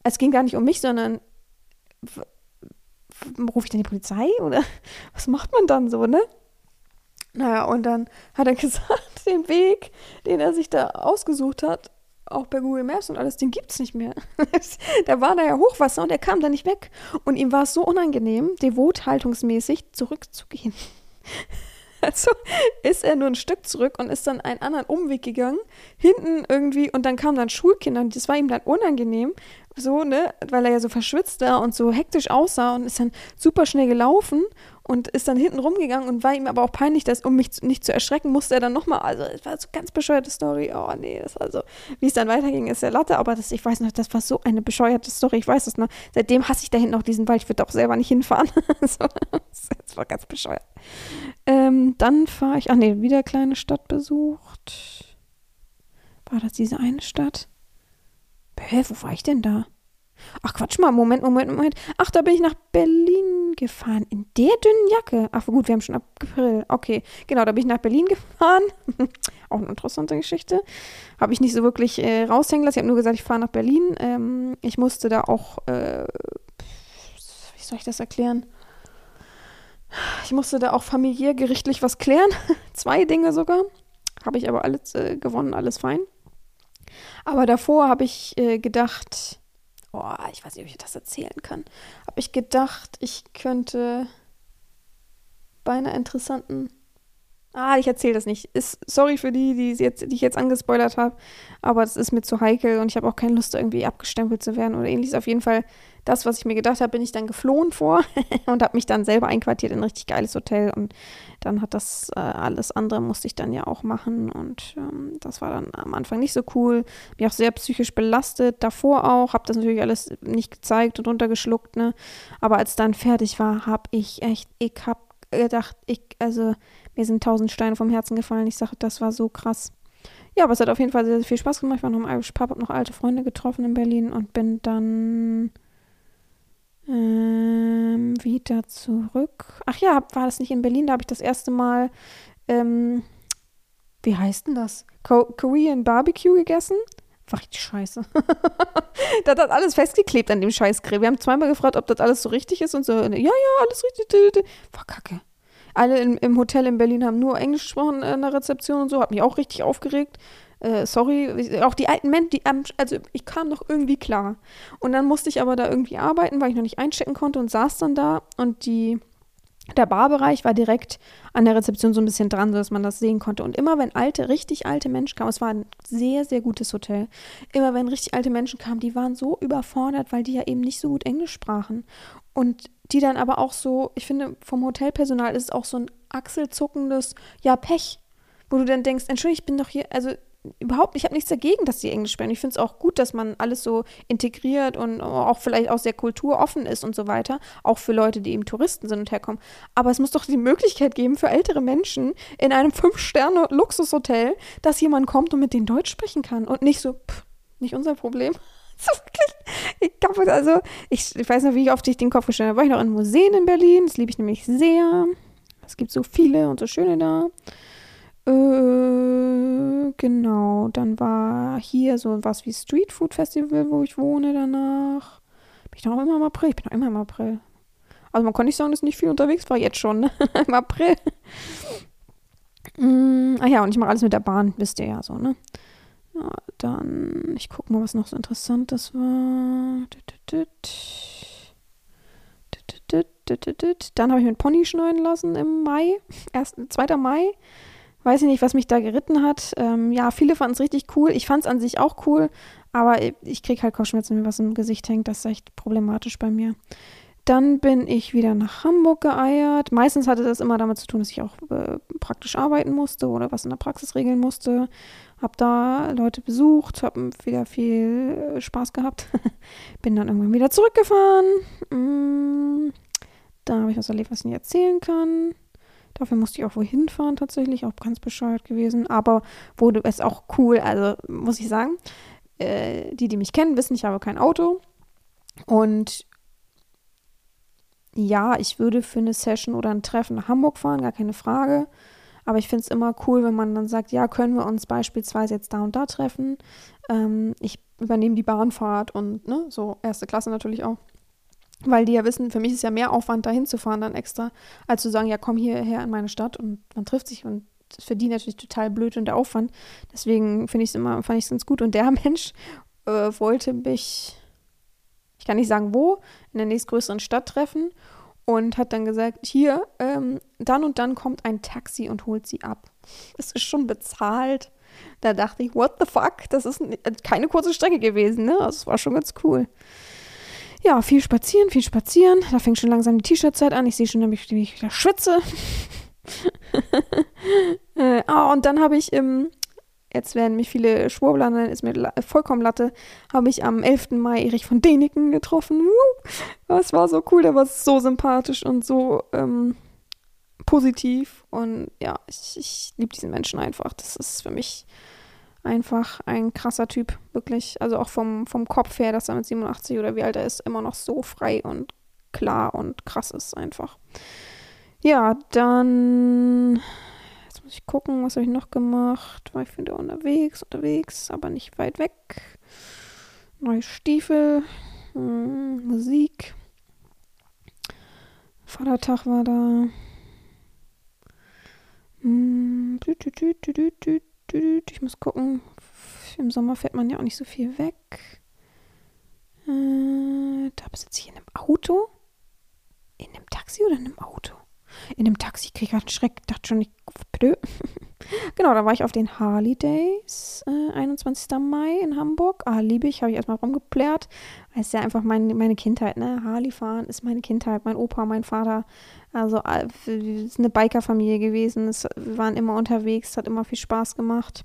S1: es ging gar nicht um mich, sondern rufe ich dann die Polizei oder was macht man dann so, ne? Naja, und dann hat er gesagt, den Weg, den er sich da ausgesucht hat, auch bei Google Maps und alles, den gibt es nicht mehr. da war da ja Hochwasser und er kam da nicht weg. Und ihm war es so unangenehm, devot haltungsmäßig zurückzugehen. Also ist er nur ein Stück zurück und ist dann einen anderen Umweg gegangen, hinten irgendwie, und dann kamen dann Schulkinder und das war ihm dann unangenehm, so, ne, weil er ja so verschwitzt da und so hektisch aussah und ist dann super schnell gelaufen und ist dann hinten rumgegangen und war ihm aber auch peinlich, dass, um mich nicht zu erschrecken, musste er dann nochmal, also es war so ganz bescheuerte Story, oh nee, das war so, wie es dann weiterging, ist der Latte, aber das, ich weiß noch, das war so eine bescheuerte Story, ich weiß es noch, seitdem hasse ich da hinten auch diesen Wald, ich würde auch selber nicht hinfahren, so, das war ganz bescheuert. Ähm, dann fahre ich, ach nee, wieder kleine Stadt besucht, war das diese eine Stadt? Hä, wo war ich denn da? Ach, Quatsch mal, Moment, Moment, Moment. Ach, da bin ich nach Berlin gefahren. In der dünnen Jacke. Ach, gut, wir haben schon April. Okay, genau, da bin ich nach Berlin gefahren. Auch eine interessante Geschichte. Habe ich nicht so wirklich äh, raushängen lassen. Ich habe nur gesagt, ich fahre nach Berlin. Ähm, ich musste da auch, äh, wie soll ich das erklären? Ich musste da auch familiär gerichtlich was klären. Zwei Dinge sogar. Habe ich aber alles äh, gewonnen, alles fein. Aber davor habe ich äh, gedacht, oh, ich weiß nicht, ob ich das erzählen kann, habe ich gedacht, ich könnte bei einer interessanten Ah, ich erzähle das nicht. Ist, sorry für die, die, jetzt, die ich jetzt angespoilert habe, aber es ist mir zu heikel und ich habe auch keine Lust, irgendwie abgestempelt zu werden oder ähnliches. Auf jeden Fall, das, was ich mir gedacht habe, bin ich dann geflohen vor und habe mich dann selber einquartiert in ein richtig geiles Hotel und dann hat das äh, alles andere musste ich dann ja auch machen und ähm, das war dann am Anfang nicht so cool. Mich auch sehr psychisch belastet, davor auch, habe das natürlich alles nicht gezeigt und runtergeschluckt, ne. Aber als dann fertig war, habe ich echt, ich habe gedacht, ich, also mir sind tausend Steine vom Herzen gefallen. Ich sage, das war so krass. Ja, aber es hat auf jeden Fall sehr, sehr viel Spaß gemacht. Ich war noch im Irish Pub, habe noch alte Freunde getroffen in Berlin und bin dann wieder zurück. Ach ja, war das nicht in Berlin? Da habe ich das erste Mal, ähm, wie heißt denn das? Co Korean Barbecue gegessen. War richtig scheiße. das hat alles festgeklebt an dem Scheißgrill. Wir haben zweimal gefragt, ob das alles so richtig ist und so. Ja, ja, alles richtig. War kacke. Alle in, im Hotel in Berlin haben nur Englisch gesprochen in der Rezeption und so. Hat mich auch richtig aufgeregt. Äh, sorry, auch die alten Menschen, die, also ich kam noch irgendwie klar. Und dann musste ich aber da irgendwie arbeiten, weil ich noch nicht einchecken konnte und saß dann da und die der Barbereich war direkt an der Rezeption so ein bisschen dran, sodass man das sehen konnte. Und immer wenn alte, richtig alte Menschen kamen, es war ein sehr, sehr gutes Hotel, immer wenn richtig alte Menschen kamen, die waren so überfordert, weil die ja eben nicht so gut Englisch sprachen. Und die dann aber auch so, ich finde, vom Hotelpersonal ist es auch so ein achselzuckendes, ja, Pech, wo du dann denkst, entschuldige, ich bin doch hier, also überhaupt, ich habe nichts dagegen, dass sie Englisch sprechen. Ich finde es auch gut, dass man alles so integriert und auch vielleicht aus der Kultur offen ist und so weiter. Auch für Leute, die eben Touristen sind und herkommen. Aber es muss doch die Möglichkeit geben für ältere Menschen in einem Fünf-Sterne-Luxushotel, dass jemand kommt und mit denen Deutsch sprechen kann und nicht so, pff, nicht unser Problem. ich glaube, also, ich, ich, weiß noch, wie oft ich den Kopf gestellt habe. War ich noch in Museen in Berlin. Das liebe ich nämlich sehr. Es gibt so viele und so schöne da. Äh, genau. Dann war hier so was wie Street Food Festival, wo ich wohne danach. Bin ich auch immer im April? Ich bin auch immer im April. Also man kann nicht sagen, dass ich nicht viel unterwegs war, jetzt schon, ne? Im April. Mm, ach ja, und ich mache alles mit der Bahn, wisst ihr ja so, ne? Ja, dann, ich gucke mal, was noch so interessantes war. Dann habe ich mir Pony schneiden lassen im Mai, erst 2. Mai. Weiß ich nicht, was mich da geritten hat. Ähm, ja, viele fanden es richtig cool. Ich fand es an sich auch cool, aber ich kriege halt Kopfschmerzen, wenn mir was im Gesicht hängt. Das ist echt problematisch bei mir. Dann bin ich wieder nach Hamburg geeiert. Meistens hatte das immer damit zu tun, dass ich auch äh, praktisch arbeiten musste oder was in der Praxis regeln musste. Hab da Leute besucht, hab wieder viel äh, Spaß gehabt. bin dann irgendwann wieder zurückgefahren. Mm, da habe ich was erlebt, was ich nicht erzählen kann. Dafür musste ich auch wohin fahren, tatsächlich, auch ganz bescheuert gewesen. Aber wurde es auch cool, also muss ich sagen. Äh, die, die mich kennen, wissen, ich habe kein Auto. Und ja, ich würde für eine Session oder ein Treffen nach Hamburg fahren, gar keine Frage. Aber ich finde es immer cool, wenn man dann sagt, ja, können wir uns beispielsweise jetzt da und da treffen. Ähm, ich übernehme die Bahnfahrt und ne, so erste Klasse natürlich auch. Weil die ja wissen, für mich ist ja mehr Aufwand, da hinzufahren dann extra, als zu sagen, ja, komm hierher in meine Stadt und man trifft sich und das ist für die natürlich total blöd und der Aufwand. Deswegen finde ich es immer, fand ich es ganz gut. Und der Mensch äh, wollte mich, ich kann nicht sagen wo, in der nächstgrößeren Stadt treffen und hat dann gesagt, hier, ähm, dann und dann kommt ein Taxi und holt sie ab. Es ist schon bezahlt. Da dachte ich, what the fuck? Das ist keine kurze Strecke gewesen, ne? Also es war schon ganz cool. Ja, viel spazieren, viel spazieren. Da fängt schon langsam die T-Shirt-Zeit an. Ich sehe schon, wie ich wieder schwitze. äh, ah, und dann habe ich im, jetzt werden mich viele Schwurbler, dann ist mir vollkommen Latte, habe ich am 11. Mai Erich von Däniken getroffen. Das war so cool, der war so sympathisch und so ähm, positiv. Und ja, ich, ich liebe diesen Menschen einfach. Das ist für mich einfach ein krasser Typ, wirklich. Also auch vom, vom Kopf her, dass er mit 87 oder wie alt er ist, immer noch so frei und klar und krass ist einfach. Ja, dann. Jetzt muss ich gucken, was habe ich noch gemacht. War ich wieder unterwegs, unterwegs, aber nicht weit weg. Neue Stiefel, hm, Musik. Vatertag war da. Hm, tü, tü, tü. Ich muss gucken. Im Sommer fährt man ja auch nicht so viel weg. Äh, da sitze ich in einem Auto. In einem Taxi oder in einem Auto? In einem Taxi kriege ich gerade einen Schreck. Dachte schon, ich. genau, da war ich auf den Harley Days, äh, 21. Mai in Hamburg. Ah, liebe ich, habe ich erstmal rumgeplärt. Ist ja einfach mein, meine Kindheit, ne? Harley fahren ist meine Kindheit. Mein Opa, mein Vater also es ist eine Bikerfamilie gewesen. Es, wir waren immer unterwegs, hat immer viel Spaß gemacht.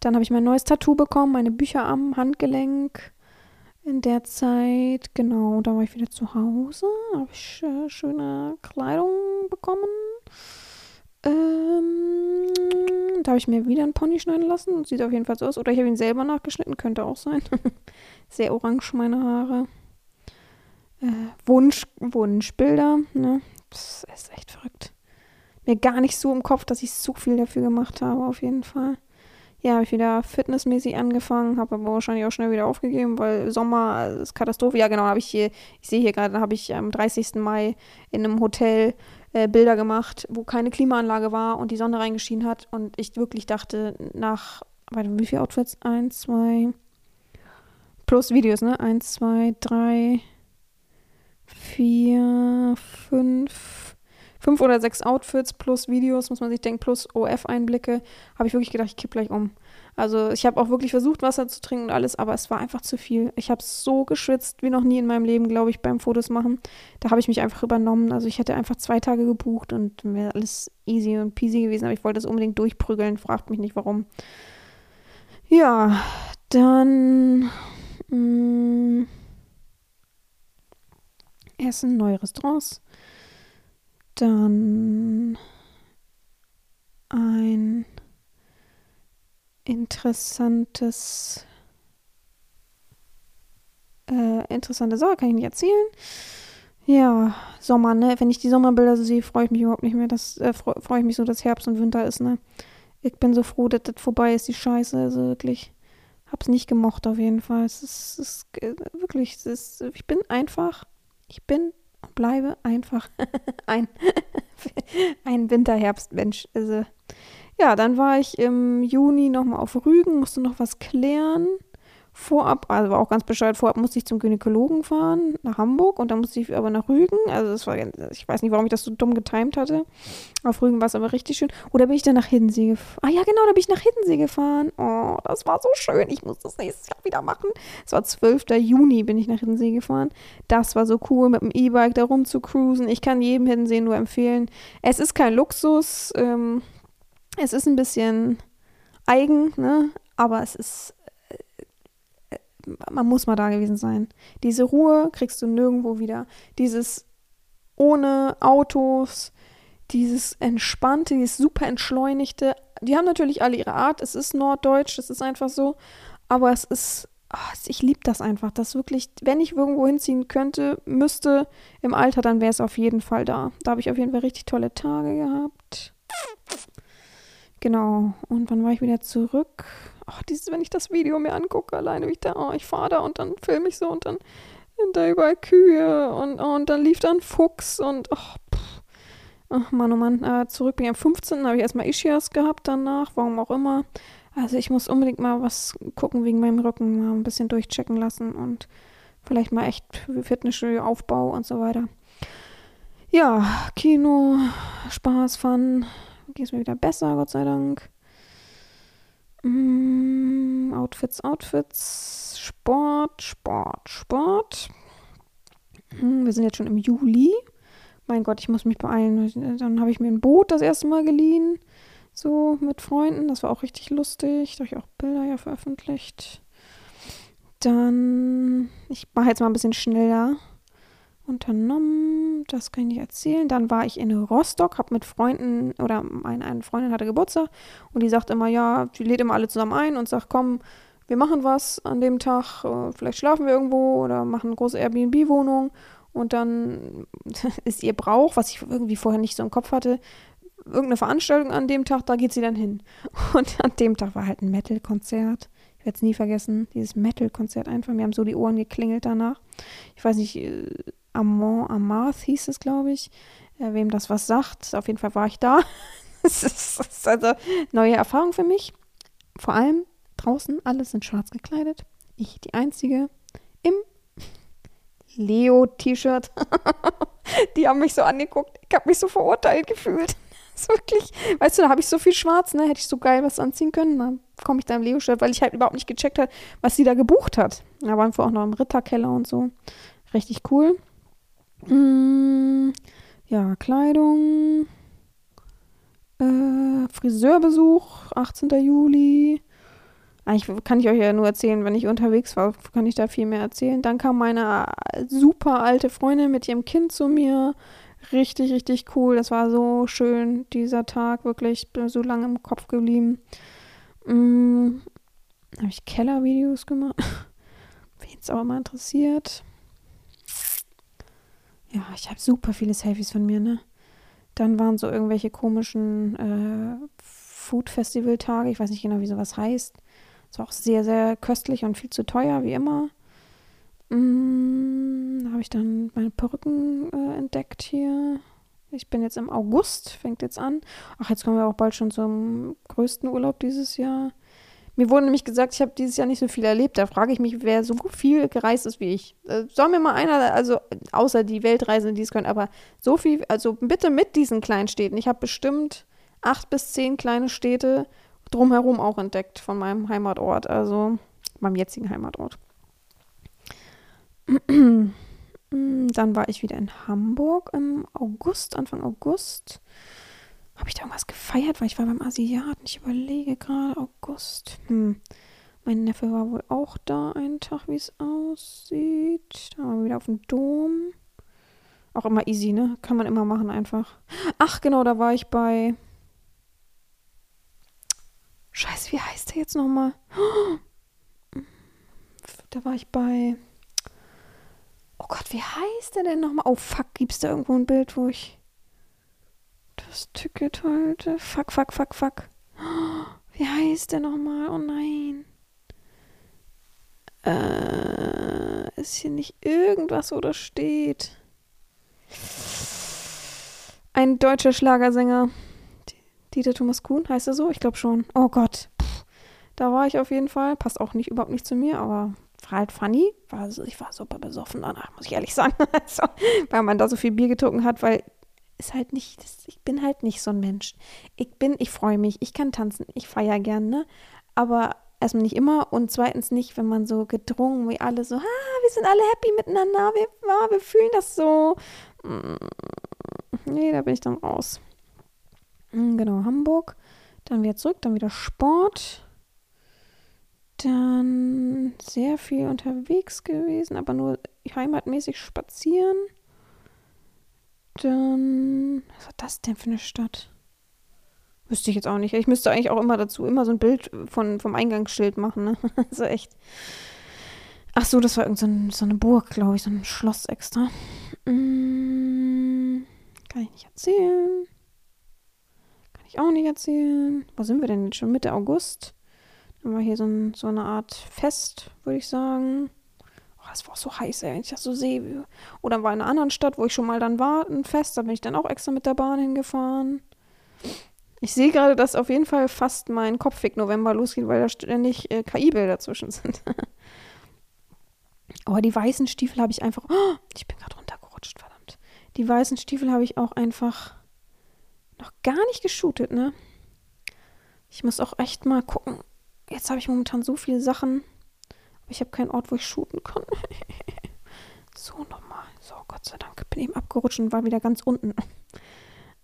S1: Dann habe ich mein neues Tattoo bekommen, meine Bücher am Handgelenk. In der Zeit, genau, da war ich wieder zu Hause, habe ich äh, schöne Kleidung bekommen. Ähm, da habe ich mir wieder einen Pony schneiden lassen. Sieht auf jeden Fall so aus. Oder ich habe ihn selber nachgeschnitten, könnte auch sein. Sehr orange meine Haare. Äh, Wunsch, Wunschbilder, ne? Das ist echt verrückt. Mir gar nicht so im Kopf, dass ich so viel dafür gemacht habe, auf jeden Fall. Ja, habe ich wieder fitnessmäßig angefangen, habe aber wahrscheinlich auch schnell wieder aufgegeben, weil Sommer ist Katastrophe. Ja, genau, habe ich hier, ich sehe hier gerade, habe ich am 30. Mai in einem Hotel äh, Bilder gemacht, wo keine Klimaanlage war und die Sonne reingeschienen hat und ich wirklich dachte, nach, warte, wie viele Outfits? Eins, zwei, plus Videos, ne? Eins, zwei, drei, vier, fünf, fünf oder sechs Outfits plus Videos, muss man sich denken, plus OF-Einblicke, habe ich wirklich gedacht, ich kipp gleich um. Also ich habe auch wirklich versucht, Wasser zu trinken und alles, aber es war einfach zu viel. Ich habe so geschwitzt wie noch nie in meinem Leben, glaube ich, beim Fotos machen. Da habe ich mich einfach übernommen. Also ich hätte einfach zwei Tage gebucht und wäre alles easy und peasy gewesen, aber ich wollte es unbedingt durchprügeln, fragt mich nicht warum. Ja, dann mh, mm, Essen, neue Restaurants. Dann ein interessantes äh, interessante Sache, kann ich nicht erzählen. Ja, Sommer, ne? Wenn ich die Sommerbilder so sehe, freue ich mich überhaupt nicht mehr. Das äh, freue freu ich mich so, dass Herbst und Winter ist, ne? Ich bin so froh, dass das vorbei ist, die Scheiße. Also wirklich. Hab's nicht gemocht auf jeden Fall. Es ist, es ist äh, wirklich, es ist, ich bin einfach, ich bin und bleibe einfach ein, ein Winterherbstmensch. Also, ja, dann war ich im Juni nochmal auf Rügen, musste noch was klären vorab, also war auch ganz bescheuert, vorab musste ich zum Gynäkologen fahren, nach Hamburg und dann musste ich aber nach Rügen. Also das war, ich weiß nicht, warum ich das so dumm getimt hatte. Auf Rügen war es aber richtig schön. Oder bin ich dann nach Hiddensee gefahren? Ah ja, genau, da bin ich nach Hiddensee gefahren. Oh, das war so schön. Ich muss das nächstes Jahr wieder machen. Es war 12. Juni bin ich nach Hiddensee gefahren. Das war so cool, mit dem E-Bike da rum zu cruisen. Ich kann jedem Hiddensee nur empfehlen. Es ist kein Luxus. Ähm, es ist ein bisschen eigen, ne? aber es ist man muss mal da gewesen sein. Diese Ruhe kriegst du nirgendwo wieder. Dieses ohne Autos, dieses entspannte, dieses super entschleunigte. Die haben natürlich alle ihre Art. Es ist norddeutsch, das ist einfach so. Aber es ist, oh, ich liebe das einfach. Das wirklich, wenn ich irgendwo hinziehen könnte, müsste im Alter, dann wäre es auf jeden Fall da. Da habe ich auf jeden Fall richtig tolle Tage gehabt. Genau. Und wann war ich wieder zurück? oh, dieses, wenn ich das Video mir angucke, alleine wie ich da, oh, ich fahre da und dann filme ich so und dann sind da überall Kühe und, oh, und dann lief da ein Fuchs und oh, pff. Ach Mann, oh Mann, äh, zurück bin ich am 15. habe ich erstmal Ischias gehabt danach, warum auch immer. Also ich muss unbedingt mal was gucken wegen meinem Rücken, mal ein bisschen durchchecken lassen und vielleicht mal echt Fitnessstudio Aufbau und so weiter. Ja, Kino, Spaß, Fun, geht es mir wieder besser, Gott sei Dank. Mm, Outfits, Outfits, Sport, Sport, Sport. Mm, wir sind jetzt schon im Juli. Mein Gott, ich muss mich beeilen. Dann habe ich mir ein Boot das erste Mal geliehen. So mit Freunden. Das war auch richtig lustig. Da habe ich auch Bilder ja veröffentlicht. Dann, ich mache jetzt mal ein bisschen schneller unternommen? Das kann ich nicht erzählen. Dann war ich in Rostock, habe mit Freunden oder eine, eine Freundin hatte Geburtstag und die sagt immer, ja, die lädt immer alle zusammen ein und sagt, komm, wir machen was an dem Tag, äh, vielleicht schlafen wir irgendwo oder machen eine große Airbnb-Wohnung und dann ist ihr Brauch, was ich irgendwie vorher nicht so im Kopf hatte, irgendeine Veranstaltung an dem Tag, da geht sie dann hin. Und an dem Tag war halt ein Metal-Konzert. Ich werde es nie vergessen, dieses Metal-Konzert einfach. Mir haben so die Ohren geklingelt danach. Ich weiß nicht, äh, Amon Amarth hieß es, glaube ich. Äh, wem das was sagt, auf jeden Fall war ich da. das, ist, ist also neue Erfahrung für mich. Vor allem draußen, alle sind schwarz gekleidet. Ich die Einzige im Leo-T-Shirt. die haben mich so angeguckt. Ich habe mich so verurteilt gefühlt. Das ist wirklich, weißt du, da habe ich so viel schwarz, ne? Hätte ich so geil was anziehen können. Dann komme ich da im Leo-Shirt, weil ich halt überhaupt nicht gecheckt habe, was sie da gebucht hat. Da waren wir auch noch im Ritterkeller und so. Richtig cool. Mm, ja, Kleidung. Äh, Friseurbesuch, 18. Juli. Eigentlich kann ich euch ja nur erzählen, wenn ich unterwegs war, kann ich da viel mehr erzählen. Dann kam meine super alte Freundin mit ihrem Kind zu mir. Richtig, richtig cool. Das war so schön, dieser Tag, wirklich. So lange im Kopf geblieben. Mm, Habe ich Kellervideos gemacht? Wen es aber mal interessiert ja, ich habe super viele Selfies von mir, ne? Dann waren so irgendwelche komischen äh, Food-Festival-Tage. Ich weiß nicht genau, wie sowas heißt. Es war auch sehr, sehr köstlich und viel zu teuer, wie immer. Mm, da habe ich dann meine Perücken äh, entdeckt hier. Ich bin jetzt im August, fängt jetzt an. Ach, jetzt kommen wir auch bald schon zum größten Urlaub dieses Jahr. Mir wurde nämlich gesagt, ich habe dieses Jahr nicht so viel erlebt. Da frage ich mich, wer so viel gereist ist wie ich. Äh, soll mir mal einer, also außer die Weltreisenden, die es können, aber so viel, also bitte mit diesen kleinen Städten. Ich habe bestimmt acht bis zehn kleine Städte drumherum auch entdeckt von meinem Heimatort, also meinem jetzigen Heimatort. Dann war ich wieder in Hamburg im August, Anfang August. Habe ich da irgendwas gefeiert? Weil ich war beim Asiaten. Ich überlege gerade, August. Hm. Mein Neffe war wohl auch da einen Tag, wie es aussieht. Da waren wir wieder auf dem Dom. Auch immer easy, ne? Kann man immer machen einfach. Ach, genau, da war ich bei. Scheiße, wie heißt der jetzt nochmal? Da war ich bei. Oh Gott, wie heißt der denn nochmal? Oh fuck, gibt's da irgendwo ein Bild, wo ich das Ticket halte? Fuck, fuck, fuck, fuck. Wie heißt der nochmal? Oh nein. Äh, ist hier nicht irgendwas, wo das steht? Ein deutscher Schlagersänger. Dieter Thomas Kuhn, heißt er so? Ich glaube schon. Oh Gott. Da war ich auf jeden Fall. Passt auch nicht überhaupt nicht zu mir, aber war halt funny. War ich war super besoffen danach, muss ich ehrlich sagen. also, weil man da so viel Bier getrunken hat, weil ist halt nicht, das, ich bin halt nicht so ein Mensch. Ich bin, ich freue mich, ich kann tanzen, ich feiere gern, ne? Aber erstmal nicht immer und zweitens nicht, wenn man so gedrungen, wie alle so, ah, wir sind alle happy miteinander, wir, ah, wir fühlen das so. Mm, nee, da bin ich dann raus. Mm, genau, Hamburg. Dann wieder zurück, dann wieder Sport. Dann sehr viel unterwegs gewesen, aber nur heimatmäßig spazieren. Dann, was war das denn für eine Stadt? Wüsste ich jetzt auch nicht. Ich müsste eigentlich auch immer dazu immer so ein Bild von, vom Eingangsschild machen, ne? so echt. Ach so, das war irgend so, so eine Burg, glaube ich, so ein Schloss extra. Hm, kann ich nicht erzählen. Kann ich auch nicht erzählen. Wo sind wir denn jetzt schon? Mitte August. Dann war hier so, ein, so eine Art Fest, würde ich sagen. Oh, das war so heiß, ey, wenn ich das so sehe. Oder war in einer anderen Stadt, wo ich schon mal dann war, ein Fest. Da bin ich dann auch extra mit der Bahn hingefahren. Ich sehe gerade, dass auf jeden Fall fast mein Kopfweg November losgeht, weil da ständig äh, KI-Bilder zwischen sind. Aber die weißen Stiefel habe ich einfach. Oh, ich bin gerade runtergerutscht, verdammt. Die weißen Stiefel habe ich auch einfach noch gar nicht geshootet, ne? Ich muss auch echt mal gucken. Jetzt habe ich momentan so viele Sachen. Ich habe keinen Ort, wo ich shooten kann. so nochmal. So, Gott sei Dank. Bin eben abgerutscht und war wieder ganz unten.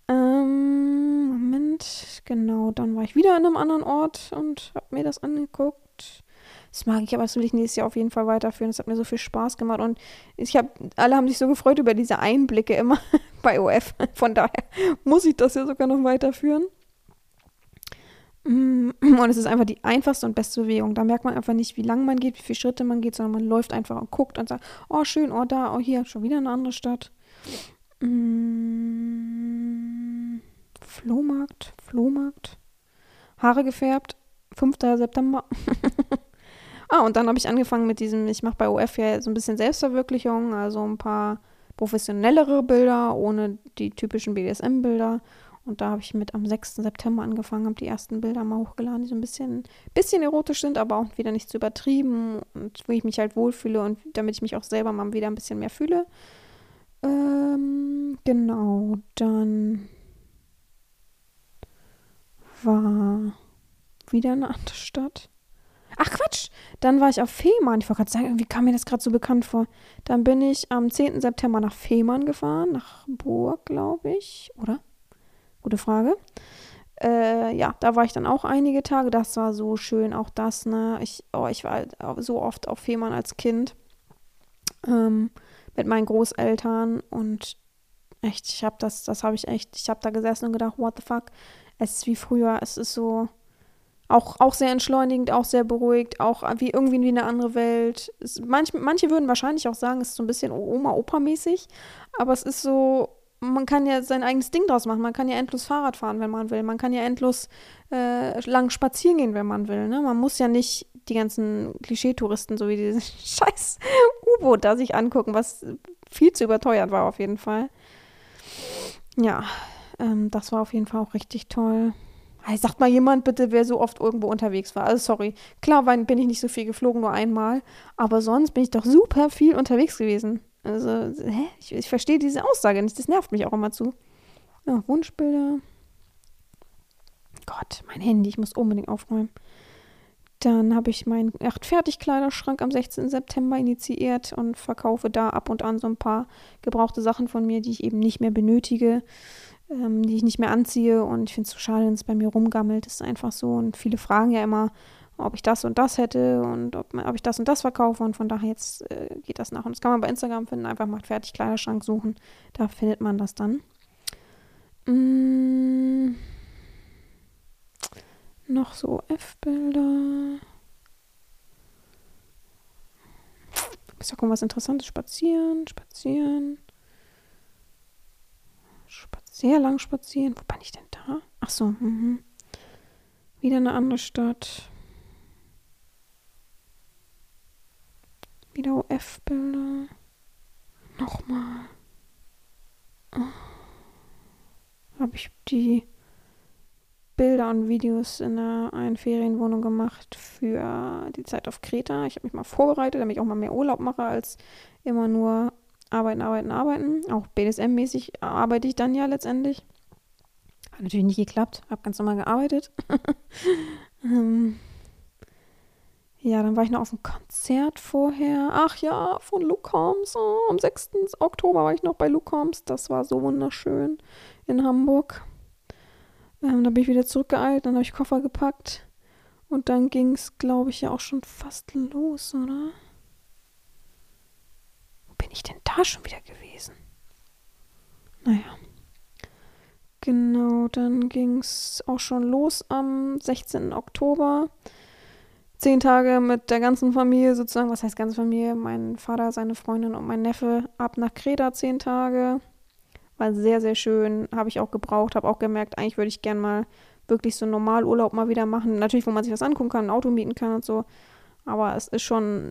S1: Ähm, Moment, genau, dann war ich wieder an einem anderen Ort und habe mir das angeguckt. Das mag ich, aber das will ich nächstes Jahr auf jeden Fall weiterführen. Das hat mir so viel Spaß gemacht und ich habe, alle haben sich so gefreut über diese Einblicke immer bei OF. Von daher muss ich das ja sogar noch weiterführen. Mm, und es ist einfach die einfachste und beste Bewegung. Da merkt man einfach nicht, wie lang man geht, wie viele Schritte man geht, sondern man läuft einfach und guckt und sagt, oh schön, oh da, oh hier, schon wieder eine andere Stadt. Mmh, Flohmarkt, Flohmarkt. Haare gefärbt, 5. September. ah, und dann habe ich angefangen mit diesem, ich mache bei OF ja so ein bisschen Selbstverwirklichung, also ein paar professionellere Bilder, ohne die typischen BDSM-Bilder. Und da habe ich mit am 6. September angefangen, habe die ersten Bilder mal hochgeladen, die so ein bisschen, bisschen erotisch sind, aber auch wieder nicht zu übertrieben und wo ich mich halt wohlfühle und damit ich mich auch selber mal wieder ein bisschen mehr fühle. Ähm, genau, dann war wieder eine andere Stadt. Ach Quatsch, dann war ich auf Fehmarn. Ich wollte gerade sagen, irgendwie kam mir das gerade so bekannt vor. Dann bin ich am 10. September nach Fehmarn gefahren, nach Burg, glaube ich, oder? Gute Frage. Äh, ja, da war ich dann auch einige Tage. Das war so schön, auch das, ne? Ich, oh, ich war halt so oft auf Fehmarn als Kind. Ähm, mit meinen Großeltern und echt, ich habe das, das habe ich echt, ich habe da gesessen und gedacht, what the fuck, es ist wie früher, es ist so auch, auch sehr entschleunigend, auch sehr beruhigt, auch wie irgendwie wie eine andere Welt. Es, manch, manche würden wahrscheinlich auch sagen, es ist so ein bisschen Oma-Opa-mäßig, aber es ist so, man kann ja sein eigenes Ding draus machen. Man kann ja endlos Fahrrad fahren, wenn man will. Man kann ja endlos äh, lang spazieren gehen, wenn man will. Ne? Man muss ja nicht die ganzen Klischeetouristen, so wie dieses scheiß U-Boot da sich angucken, was viel zu überteuert war auf jeden Fall. Ja, ähm, das war auf jeden Fall auch richtig toll. Hey, sagt mal jemand bitte, wer so oft irgendwo unterwegs war. Also sorry. Klar bin ich nicht so viel geflogen, nur einmal. Aber sonst bin ich doch super viel unterwegs gewesen. Also, hä? Ich, ich verstehe diese Aussage nicht. Das nervt mich auch immer zu. Ja, Wunschbilder. Gott, mein Handy. Ich muss unbedingt aufräumen. Dann habe ich meinen Fertigkleiderschrank am 16. September initiiert und verkaufe da ab und an so ein paar gebrauchte Sachen von mir, die ich eben nicht mehr benötige, ähm, die ich nicht mehr anziehe. Und ich finde es so schade, wenn es bei mir rumgammelt. Das ist einfach so. Und viele fragen ja immer, ob ich das und das hätte und ob, ob ich das und das verkaufe. Und von daher jetzt äh, geht das nach. Und das kann man bei Instagram finden. Einfach mal fertig Kleiderschrank suchen. Da findet man das dann. Mm, noch so F-Bilder. Ich sag mal was Interessantes. Spazieren, spazieren. Sehr lang spazieren. Wo bin ich denn da? Ach so, mhm. Wieder eine andere Stadt. Wieder OF-Bilder. Nochmal. Oh. Habe ich die Bilder und Videos in einer Ferienwohnung gemacht für die Zeit auf Kreta. Ich habe mich mal vorbereitet, damit ich auch mal mehr Urlaub mache, als immer nur arbeiten, arbeiten, arbeiten. Auch BDSM-mäßig arbeite ich dann ja letztendlich. Hat natürlich nicht geklappt, habe ganz normal gearbeitet. ähm, ja, dann war ich noch auf einem Konzert vorher. Ach ja, von Luke Holmes. Oh, am 6. Oktober war ich noch bei Luke Holmes. Das war so wunderschön in Hamburg. Ähm, dann bin ich wieder zurückgeeilt, dann habe ich Koffer gepackt. Und dann ging es, glaube ich, ja auch schon fast los, oder? Wo bin ich denn da schon wieder gewesen? Naja. Genau, dann ging es auch schon los am 16. Oktober zehn Tage mit der ganzen Familie sozusagen, was heißt ganze Familie, mein Vater, seine Freundin und mein Neffe ab nach Kreta zehn Tage. War sehr, sehr schön, habe ich auch gebraucht, habe auch gemerkt, eigentlich würde ich gern mal wirklich so einen Normalurlaub mal wieder machen. Natürlich, wo man sich was angucken kann, ein Auto mieten kann und so. Aber es ist schon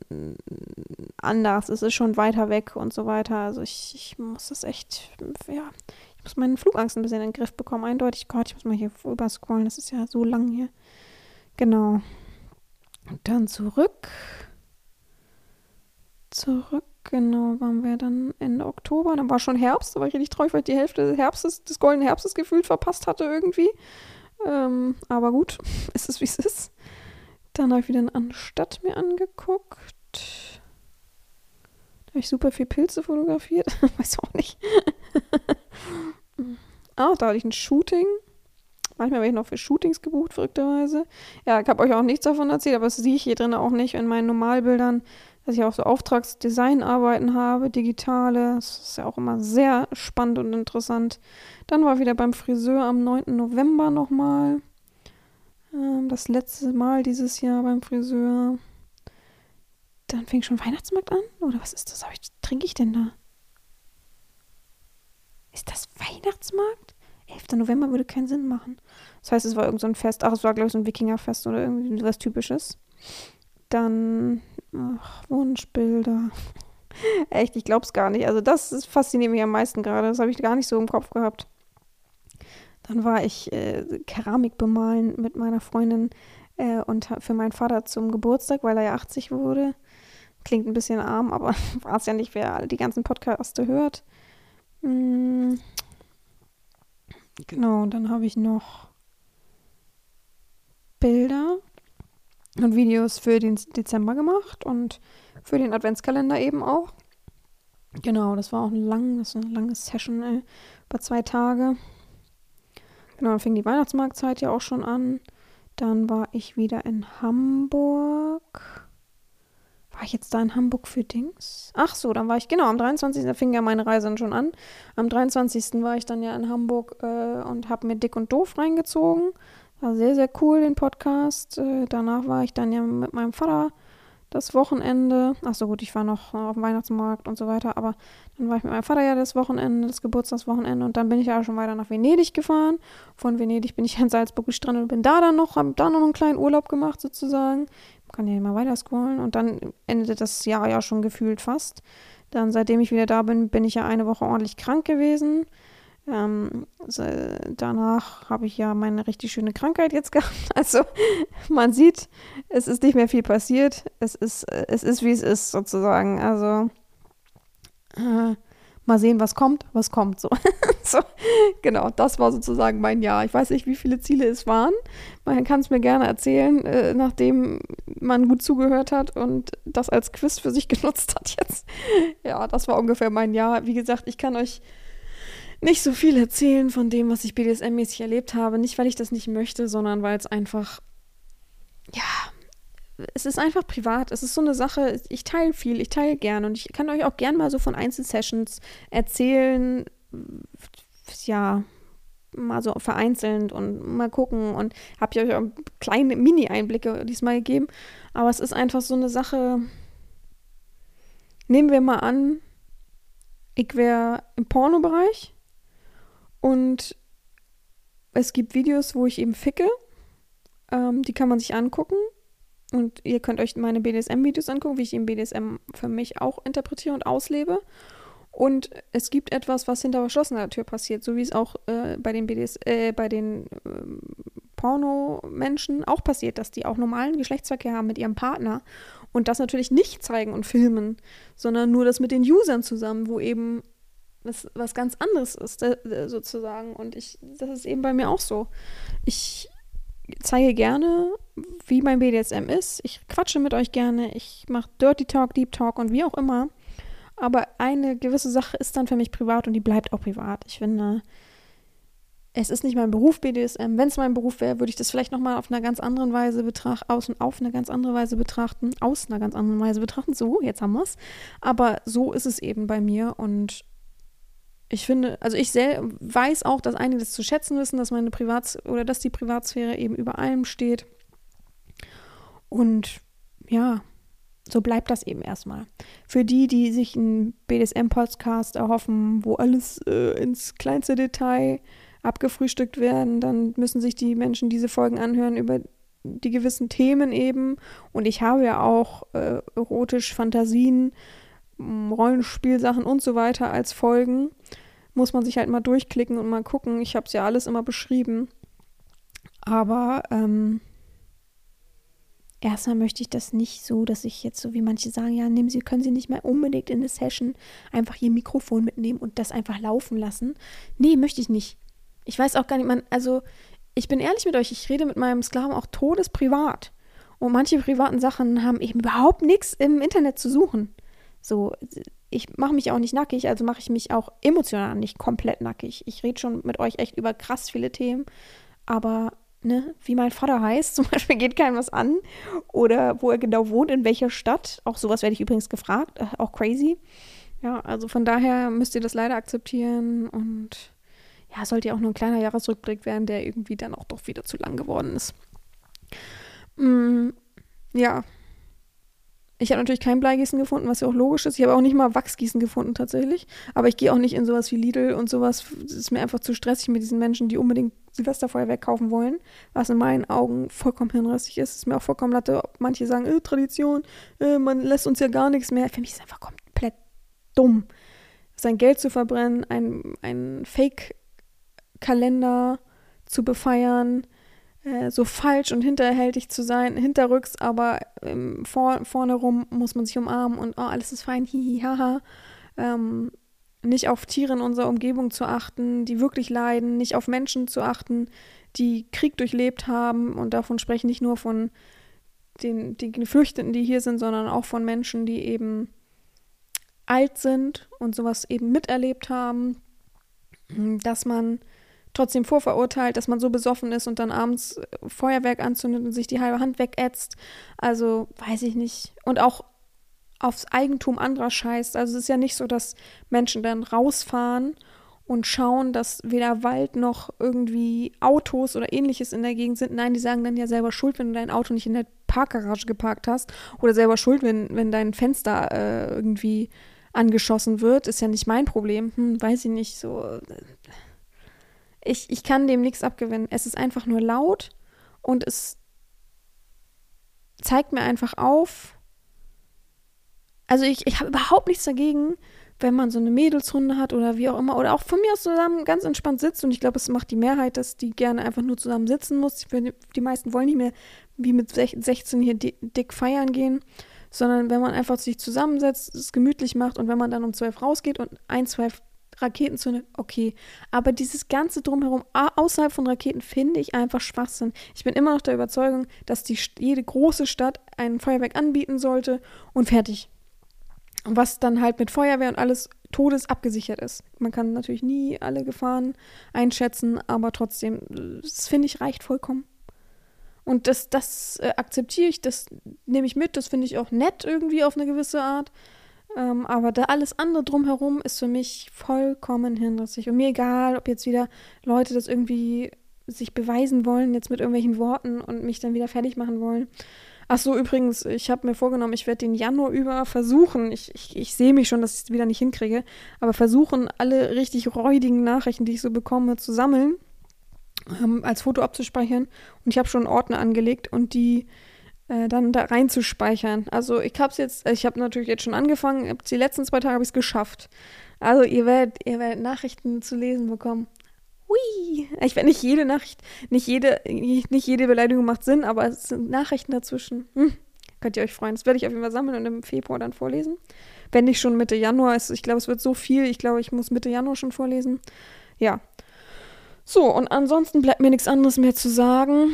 S1: anders, es ist schon weiter weg und so weiter. Also ich, ich muss das echt, ja, ich muss meinen Flugangst ein bisschen in den Griff bekommen, eindeutig. Gott, ich muss mal hier überscrollen, das ist ja so lang hier. Genau. Und dann zurück. Zurück, genau, waren wir dann Ende Oktober. Dann war schon Herbst, da war ich richtig traurig, weil ich die Hälfte des Herbstes, des goldenen Herbstes gefühlt verpasst hatte irgendwie. Ähm, aber gut, ist es wie es ist. Dann habe ich wieder eine andere Stadt mir angeguckt. Da habe ich super viel Pilze fotografiert. Weiß auch nicht. ah, da hatte ich ein Shooting. Manchmal werde ich noch für Shootings gebucht, verrückterweise. Ja, ich habe euch auch nichts davon erzählt, aber das sehe ich hier drin auch nicht in meinen Normalbildern, dass ich auch so Auftragsdesignarbeiten habe, digitale. Das ist ja auch immer sehr spannend und interessant. Dann war ich wieder beim Friseur am 9. November nochmal. Ähm, das letzte Mal dieses Jahr beim Friseur. Dann fing schon Weihnachtsmarkt an? Oder was ist das? Was trinke ich denn da? Ist das Weihnachtsmarkt? 11. November würde keinen Sinn machen. Das heißt, es war irgend so ein Fest. Ach, es war, glaube ich, so ein Wikingerfest oder irgendwie was Typisches. Dann, ach, Wunschbilder. Echt, ich glaube es gar nicht. Also, das fasziniert mich am meisten gerade. Das habe ich gar nicht so im Kopf gehabt. Dann war ich äh, Keramik bemalen mit meiner Freundin äh, und für meinen Vater zum Geburtstag, weil er ja 80 wurde. Klingt ein bisschen arm, aber war es ja nicht, wer die ganzen Podcasts hört. Hm, Genau, und dann habe ich noch Bilder und Videos für den Dezember gemacht und für den Adventskalender eben auch. Genau, das war auch ein langes, eine lange Session, ey, über zwei Tage. Genau, dann fing die Weihnachtsmarktzeit ja auch schon an. Dann war ich wieder in Hamburg. War ich jetzt da in Hamburg für Dings? Ach so, dann war ich, genau, am 23. Da fing ja meine Reise dann schon an. Am 23. war ich dann ja in Hamburg äh, und habe mir Dick und Doof reingezogen. War sehr, sehr cool, den Podcast. Äh, danach war ich dann ja mit meinem Vater das Wochenende. Ach so, gut, ich war noch auf dem Weihnachtsmarkt und so weiter. Aber dann war ich mit meinem Vater ja das Wochenende, das Geburtstagswochenende. Und dann bin ich ja schon weiter nach Venedig gefahren. Von Venedig bin ich in Salzburg gestrandet und bin da dann noch, habe da noch einen kleinen Urlaub gemacht sozusagen kann ja immer weiter scrollen. Und dann endete das Jahr ja schon gefühlt fast. Dann, seitdem ich wieder da bin, bin ich ja eine Woche ordentlich krank gewesen. Ähm, also danach habe ich ja meine richtig schöne Krankheit jetzt gehabt. Also man sieht, es ist nicht mehr viel passiert. Es ist, es ist wie es ist sozusagen. Also äh, mal sehen, was kommt, was kommt. So. so. Genau, das war sozusagen mein Jahr. Ich weiß nicht, wie viele Ziele es waren. Man kann es mir gerne erzählen, äh, nachdem man gut zugehört hat und das als Quiz für sich genutzt hat jetzt. Ja, das war ungefähr mein Jahr. Wie gesagt, ich kann euch nicht so viel erzählen von dem, was ich BDSM-mäßig erlebt habe. Nicht, weil ich das nicht möchte, sondern weil es einfach, ja, es ist einfach privat. Es ist so eine Sache, ich teile viel, ich teile gern und ich kann euch auch gern mal so von Einzelsessions erzählen. Ja, mal so vereinzelt und mal gucken und habe ich euch auch kleine Mini-Einblicke diesmal gegeben. Aber es ist einfach so eine Sache. Nehmen wir mal an, ich wäre im Pornobereich und es gibt Videos, wo ich eben ficke. Ähm, die kann man sich angucken. Und ihr könnt euch meine BDSM-Videos angucken, wie ich eben BDSM für mich auch interpretiere und auslebe. Und es gibt etwas, was hinter verschlossener Tür passiert, so wie es auch äh, bei den BDS, äh, bei den äh, Porno-Menschen auch passiert, dass die auch normalen Geschlechtsverkehr haben mit ihrem Partner und das natürlich nicht zeigen und filmen, sondern nur das mit den Usern zusammen, wo eben was, was ganz anderes ist, äh, sozusagen. Und ich, das ist eben bei mir auch so. Ich zeige gerne, wie mein BDSM ist. Ich quatsche mit euch gerne. Ich mache Dirty Talk, Deep Talk und wie auch immer. Aber eine gewisse Sache ist dann für mich privat und die bleibt auch privat. Ich finde, es ist nicht mein Beruf BDSM. Wenn es mein Beruf wäre, würde ich das vielleicht nochmal auf einer ganz anderen Weise betrachten, aus und auf eine ganz andere Weise betrachten, aus einer ganz anderen Weise betrachten. So, jetzt haben wir es. Aber so ist es eben bei mir und ich finde, also ich weiß auch, dass einige das zu schätzen wissen, dass meine Privats- oder dass die Privatsphäre eben über allem steht. Und ja, so bleibt das eben erstmal. Für die, die sich einen BDSM-Podcast erhoffen, wo alles äh, ins kleinste Detail abgefrühstückt werden, dann müssen sich die Menschen diese Folgen anhören über die gewissen Themen eben. Und ich habe ja auch äh, erotisch Fantasien, Rollenspielsachen und so weiter als Folgen muss man sich halt mal durchklicken und mal gucken. Ich habe es ja alles immer beschrieben. Aber ähm, erstmal möchte ich das nicht so, dass ich jetzt so wie manche sagen, ja, nehmen Sie, können Sie nicht mehr unbedingt in eine Session einfach Ihr Mikrofon mitnehmen und das einfach laufen lassen. Nee, möchte ich nicht. Ich weiß auch gar nicht, man, also ich bin ehrlich mit euch, ich rede mit meinem Sklaven auch todesprivat. Und manche privaten Sachen haben eben überhaupt nichts im Internet zu suchen. So, ich mache mich auch nicht nackig, also mache ich mich auch emotional nicht komplett nackig. Ich rede schon mit euch echt über krass viele Themen, aber ne, wie mein Vater heißt, zum Beispiel geht keinem was an oder wo er genau wohnt, in welcher Stadt. Auch sowas werde ich übrigens gefragt, äh, auch crazy. Ja, also von daher müsst ihr das leider akzeptieren und ja, sollte ja auch nur ein kleiner Jahresrückblick werden, der irgendwie dann auch doch wieder zu lang geworden ist. Mm, ja, ich habe natürlich kein Bleigießen gefunden, was ja auch logisch ist. Ich habe auch nicht mal Wachsgießen gefunden tatsächlich. Aber ich gehe auch nicht in sowas wie Lidl und sowas. Das ist mir einfach zu stressig mit diesen Menschen, die unbedingt Silvesterfeuerwerk kaufen wollen. Was in meinen Augen vollkommen hirnrissig ist. Ist mir auch vollkommen latte. Manche sagen, äh, Tradition, äh, man lässt uns ja gar nichts mehr. Für mich ist es einfach komplett dumm. Sein Geld zu verbrennen, ein Fake-Kalender zu befeiern äh, so falsch und hinterhältig zu sein, hinterrücks, aber ähm, vor, vorne rum muss man sich umarmen und oh, alles ist fein, hihi, haha. Ähm, nicht auf Tiere in unserer Umgebung zu achten, die wirklich leiden, nicht auf Menschen zu achten, die Krieg durchlebt haben und davon sprechen nicht nur von den, den Geflüchteten, die hier sind, sondern auch von Menschen, die eben alt sind und sowas eben miterlebt haben, dass man trotzdem vorverurteilt, dass man so besoffen ist und dann abends äh, Feuerwerk anzündet und sich die halbe Hand wegätzt. Also, weiß ich nicht. Und auch aufs Eigentum anderer scheißt. Also es ist ja nicht so, dass Menschen dann rausfahren und schauen, dass weder Wald noch irgendwie Autos oder ähnliches in der Gegend sind. Nein, die sagen dann ja selber schuld, wenn du dein Auto nicht in der Parkgarage geparkt hast. Oder selber schuld, wenn, wenn dein Fenster äh, irgendwie angeschossen wird. Ist ja nicht mein Problem. Hm, weiß ich nicht. So. Äh, ich, ich kann dem nichts abgewinnen. Es ist einfach nur laut und es zeigt mir einfach auf. Also ich, ich habe überhaupt nichts dagegen, wenn man so eine Mädelsrunde hat oder wie auch immer, oder auch von mir aus zusammen ganz entspannt sitzt. Und ich glaube, es macht die Mehrheit, dass die gerne einfach nur zusammen sitzen muss. Die meisten wollen nicht mehr wie mit 16 hier dick feiern gehen, sondern wenn man einfach sich zusammensetzt, es gemütlich macht und wenn man dann um 12 rausgeht und ein, zwei Raketenzünder, okay. Aber dieses Ganze drumherum, außerhalb von Raketen, finde ich einfach Schwachsinn. Ich bin immer noch der Überzeugung, dass die, jede große Stadt ein Feuerwerk anbieten sollte und fertig. Was dann halt mit Feuerwehr und alles Todes abgesichert ist. Man kann natürlich nie alle Gefahren einschätzen, aber trotzdem, das finde ich reicht vollkommen. Und das, das äh, akzeptiere ich, das nehme ich mit, das finde ich auch nett irgendwie auf eine gewisse Art. Ähm, aber da alles andere drumherum ist für mich vollkommen hinrissig. Und mir egal, ob jetzt wieder Leute das irgendwie sich beweisen wollen, jetzt mit irgendwelchen Worten und mich dann wieder fertig machen wollen. Ach so, übrigens, ich habe mir vorgenommen, ich werde den Januar über versuchen, ich, ich, ich sehe mich schon, dass ich es wieder nicht hinkriege, aber versuchen, alle richtig räudigen Nachrichten, die ich so bekomme, zu sammeln, ähm, als Foto abzuspeichern. Und ich habe schon einen Ordner angelegt und die äh, dann da reinzuspeichern. Also ich habe es jetzt, ich habe natürlich jetzt schon angefangen, die letzten zwei Tage habe ich es geschafft. Also ihr werdet, ihr werdet Nachrichten zu lesen bekommen. Hui. Ich werde nicht jede Nachricht, nicht jede, nicht jede Beleidigung macht Sinn, aber es sind Nachrichten dazwischen. Hm. Könnt ihr euch freuen. Das werde ich auf jeden Fall sammeln und im Februar dann vorlesen. Wenn nicht schon Mitte Januar ist. Ich glaube, es wird so viel. Ich glaube, ich muss Mitte Januar schon vorlesen. Ja. So, und ansonsten bleibt mir nichts anderes mehr zu sagen.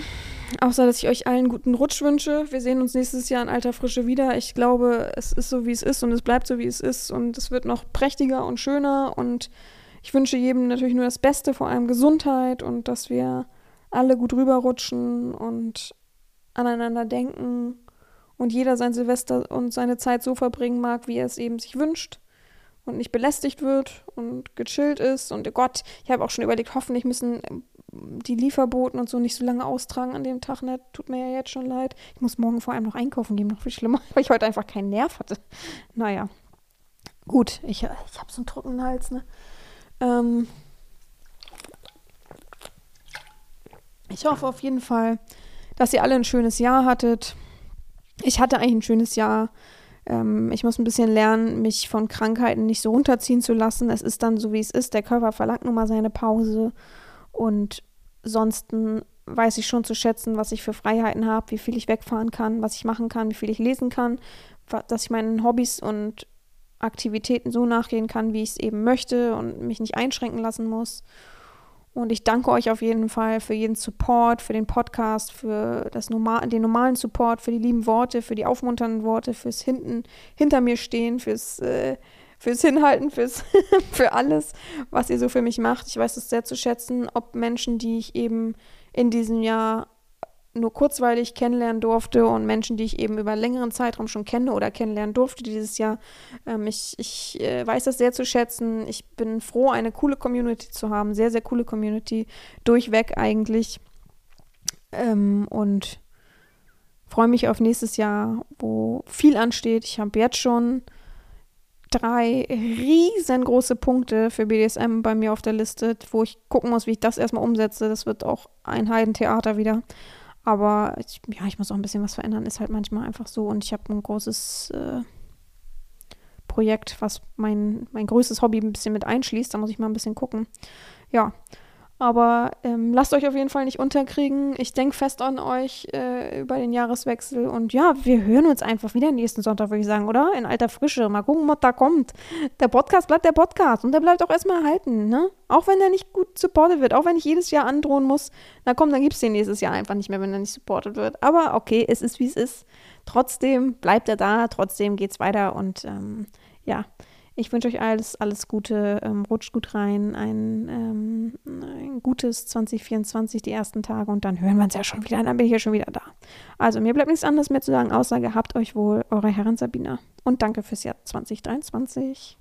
S1: Außer, dass ich euch allen guten Rutsch wünsche. Wir sehen uns nächstes Jahr in alter Frische wieder. Ich glaube, es ist so, wie es ist und es bleibt so, wie es ist. Und es wird noch prächtiger und schöner und ich wünsche jedem natürlich nur das Beste, vor allem Gesundheit und dass wir alle gut rüberrutschen und aneinander denken und jeder sein Silvester und seine Zeit so verbringen mag, wie er es eben sich wünscht und nicht belästigt wird und gechillt ist. Und oh Gott, ich habe auch schon überlegt, hoffentlich müssen die Lieferboten und so nicht so lange austragen an dem Tag. Ne? Tut mir ja jetzt schon leid. Ich muss morgen vor allem noch einkaufen gehen, noch viel schlimmer, weil ich heute einfach keinen Nerv hatte. Naja, gut, ich, ich habe so einen trockenen Hals, ne? Ähm ich hoffe auf jeden Fall, dass ihr alle ein schönes Jahr hattet. Ich hatte eigentlich ein schönes Jahr. Ähm, ich muss ein bisschen lernen, mich von Krankheiten nicht so runterziehen zu lassen. Es ist dann so, wie es ist. Der Körper verlangt nun mal seine Pause. Und sonst weiß ich schon zu schätzen, was ich für Freiheiten habe, wie viel ich wegfahren kann, was ich machen kann, wie viel ich lesen kann, dass ich meinen Hobbys und Aktivitäten so nachgehen kann, wie ich es eben möchte und mich nicht einschränken lassen muss. Und ich danke euch auf jeden Fall für jeden Support, für den Podcast, für das normal, den normalen Support, für die lieben Worte, für die aufmunternden Worte, fürs hinten hinter mir stehen, fürs, äh, fürs Hinhalten, fürs für alles, was ihr so für mich macht. Ich weiß es sehr zu schätzen, ob Menschen, die ich eben in diesem Jahr nur kurzweilig kennenlernen durfte und Menschen, die ich eben über einen längeren Zeitraum schon kenne oder kennenlernen durfte dieses Jahr. Ähm, ich ich äh, weiß das sehr zu schätzen. Ich bin froh, eine coole Community zu haben, sehr, sehr coole Community, durchweg eigentlich. Ähm, und freue mich auf nächstes Jahr, wo viel ansteht. Ich habe jetzt schon drei riesengroße Punkte für BDSM bei mir auf der Liste, wo ich gucken muss, wie ich das erstmal umsetze. Das wird auch ein Heidentheater wieder. Aber ich, ja, ich muss auch ein bisschen was verändern, ist halt manchmal einfach so. Und ich habe ein großes äh, Projekt, was mein, mein größtes Hobby ein bisschen mit einschließt. Da muss ich mal ein bisschen gucken. Ja, aber ähm, lasst euch auf jeden Fall nicht unterkriegen. Ich denke fest an euch äh, über den Jahreswechsel. Und ja, wir hören uns einfach wieder nächsten Sonntag, würde ich sagen, oder? In alter Frische. Mal gucken, was da kommt. Der Podcast bleibt der Podcast. Und der bleibt auch erstmal erhalten, ne? Auch wenn er nicht gut supportet wird. Auch wenn ich jedes Jahr androhen muss. Na komm, dann gibt es den nächstes Jahr einfach nicht mehr, wenn er nicht supportet wird. Aber okay, es ist, wie es ist. Trotzdem bleibt er da. Trotzdem geht es weiter. Und ähm, ja. Ich wünsche euch alles, alles Gute, ähm, rutscht gut rein, ein, ähm, ein, gutes 2024, die ersten Tage und dann hören wir uns ja schon wieder, dann bin ich ja schon wieder da. Also mir bleibt nichts anderes mehr zu sagen, außer gehabt euch wohl, eure Herren Sabina und danke fürs Jahr 2023.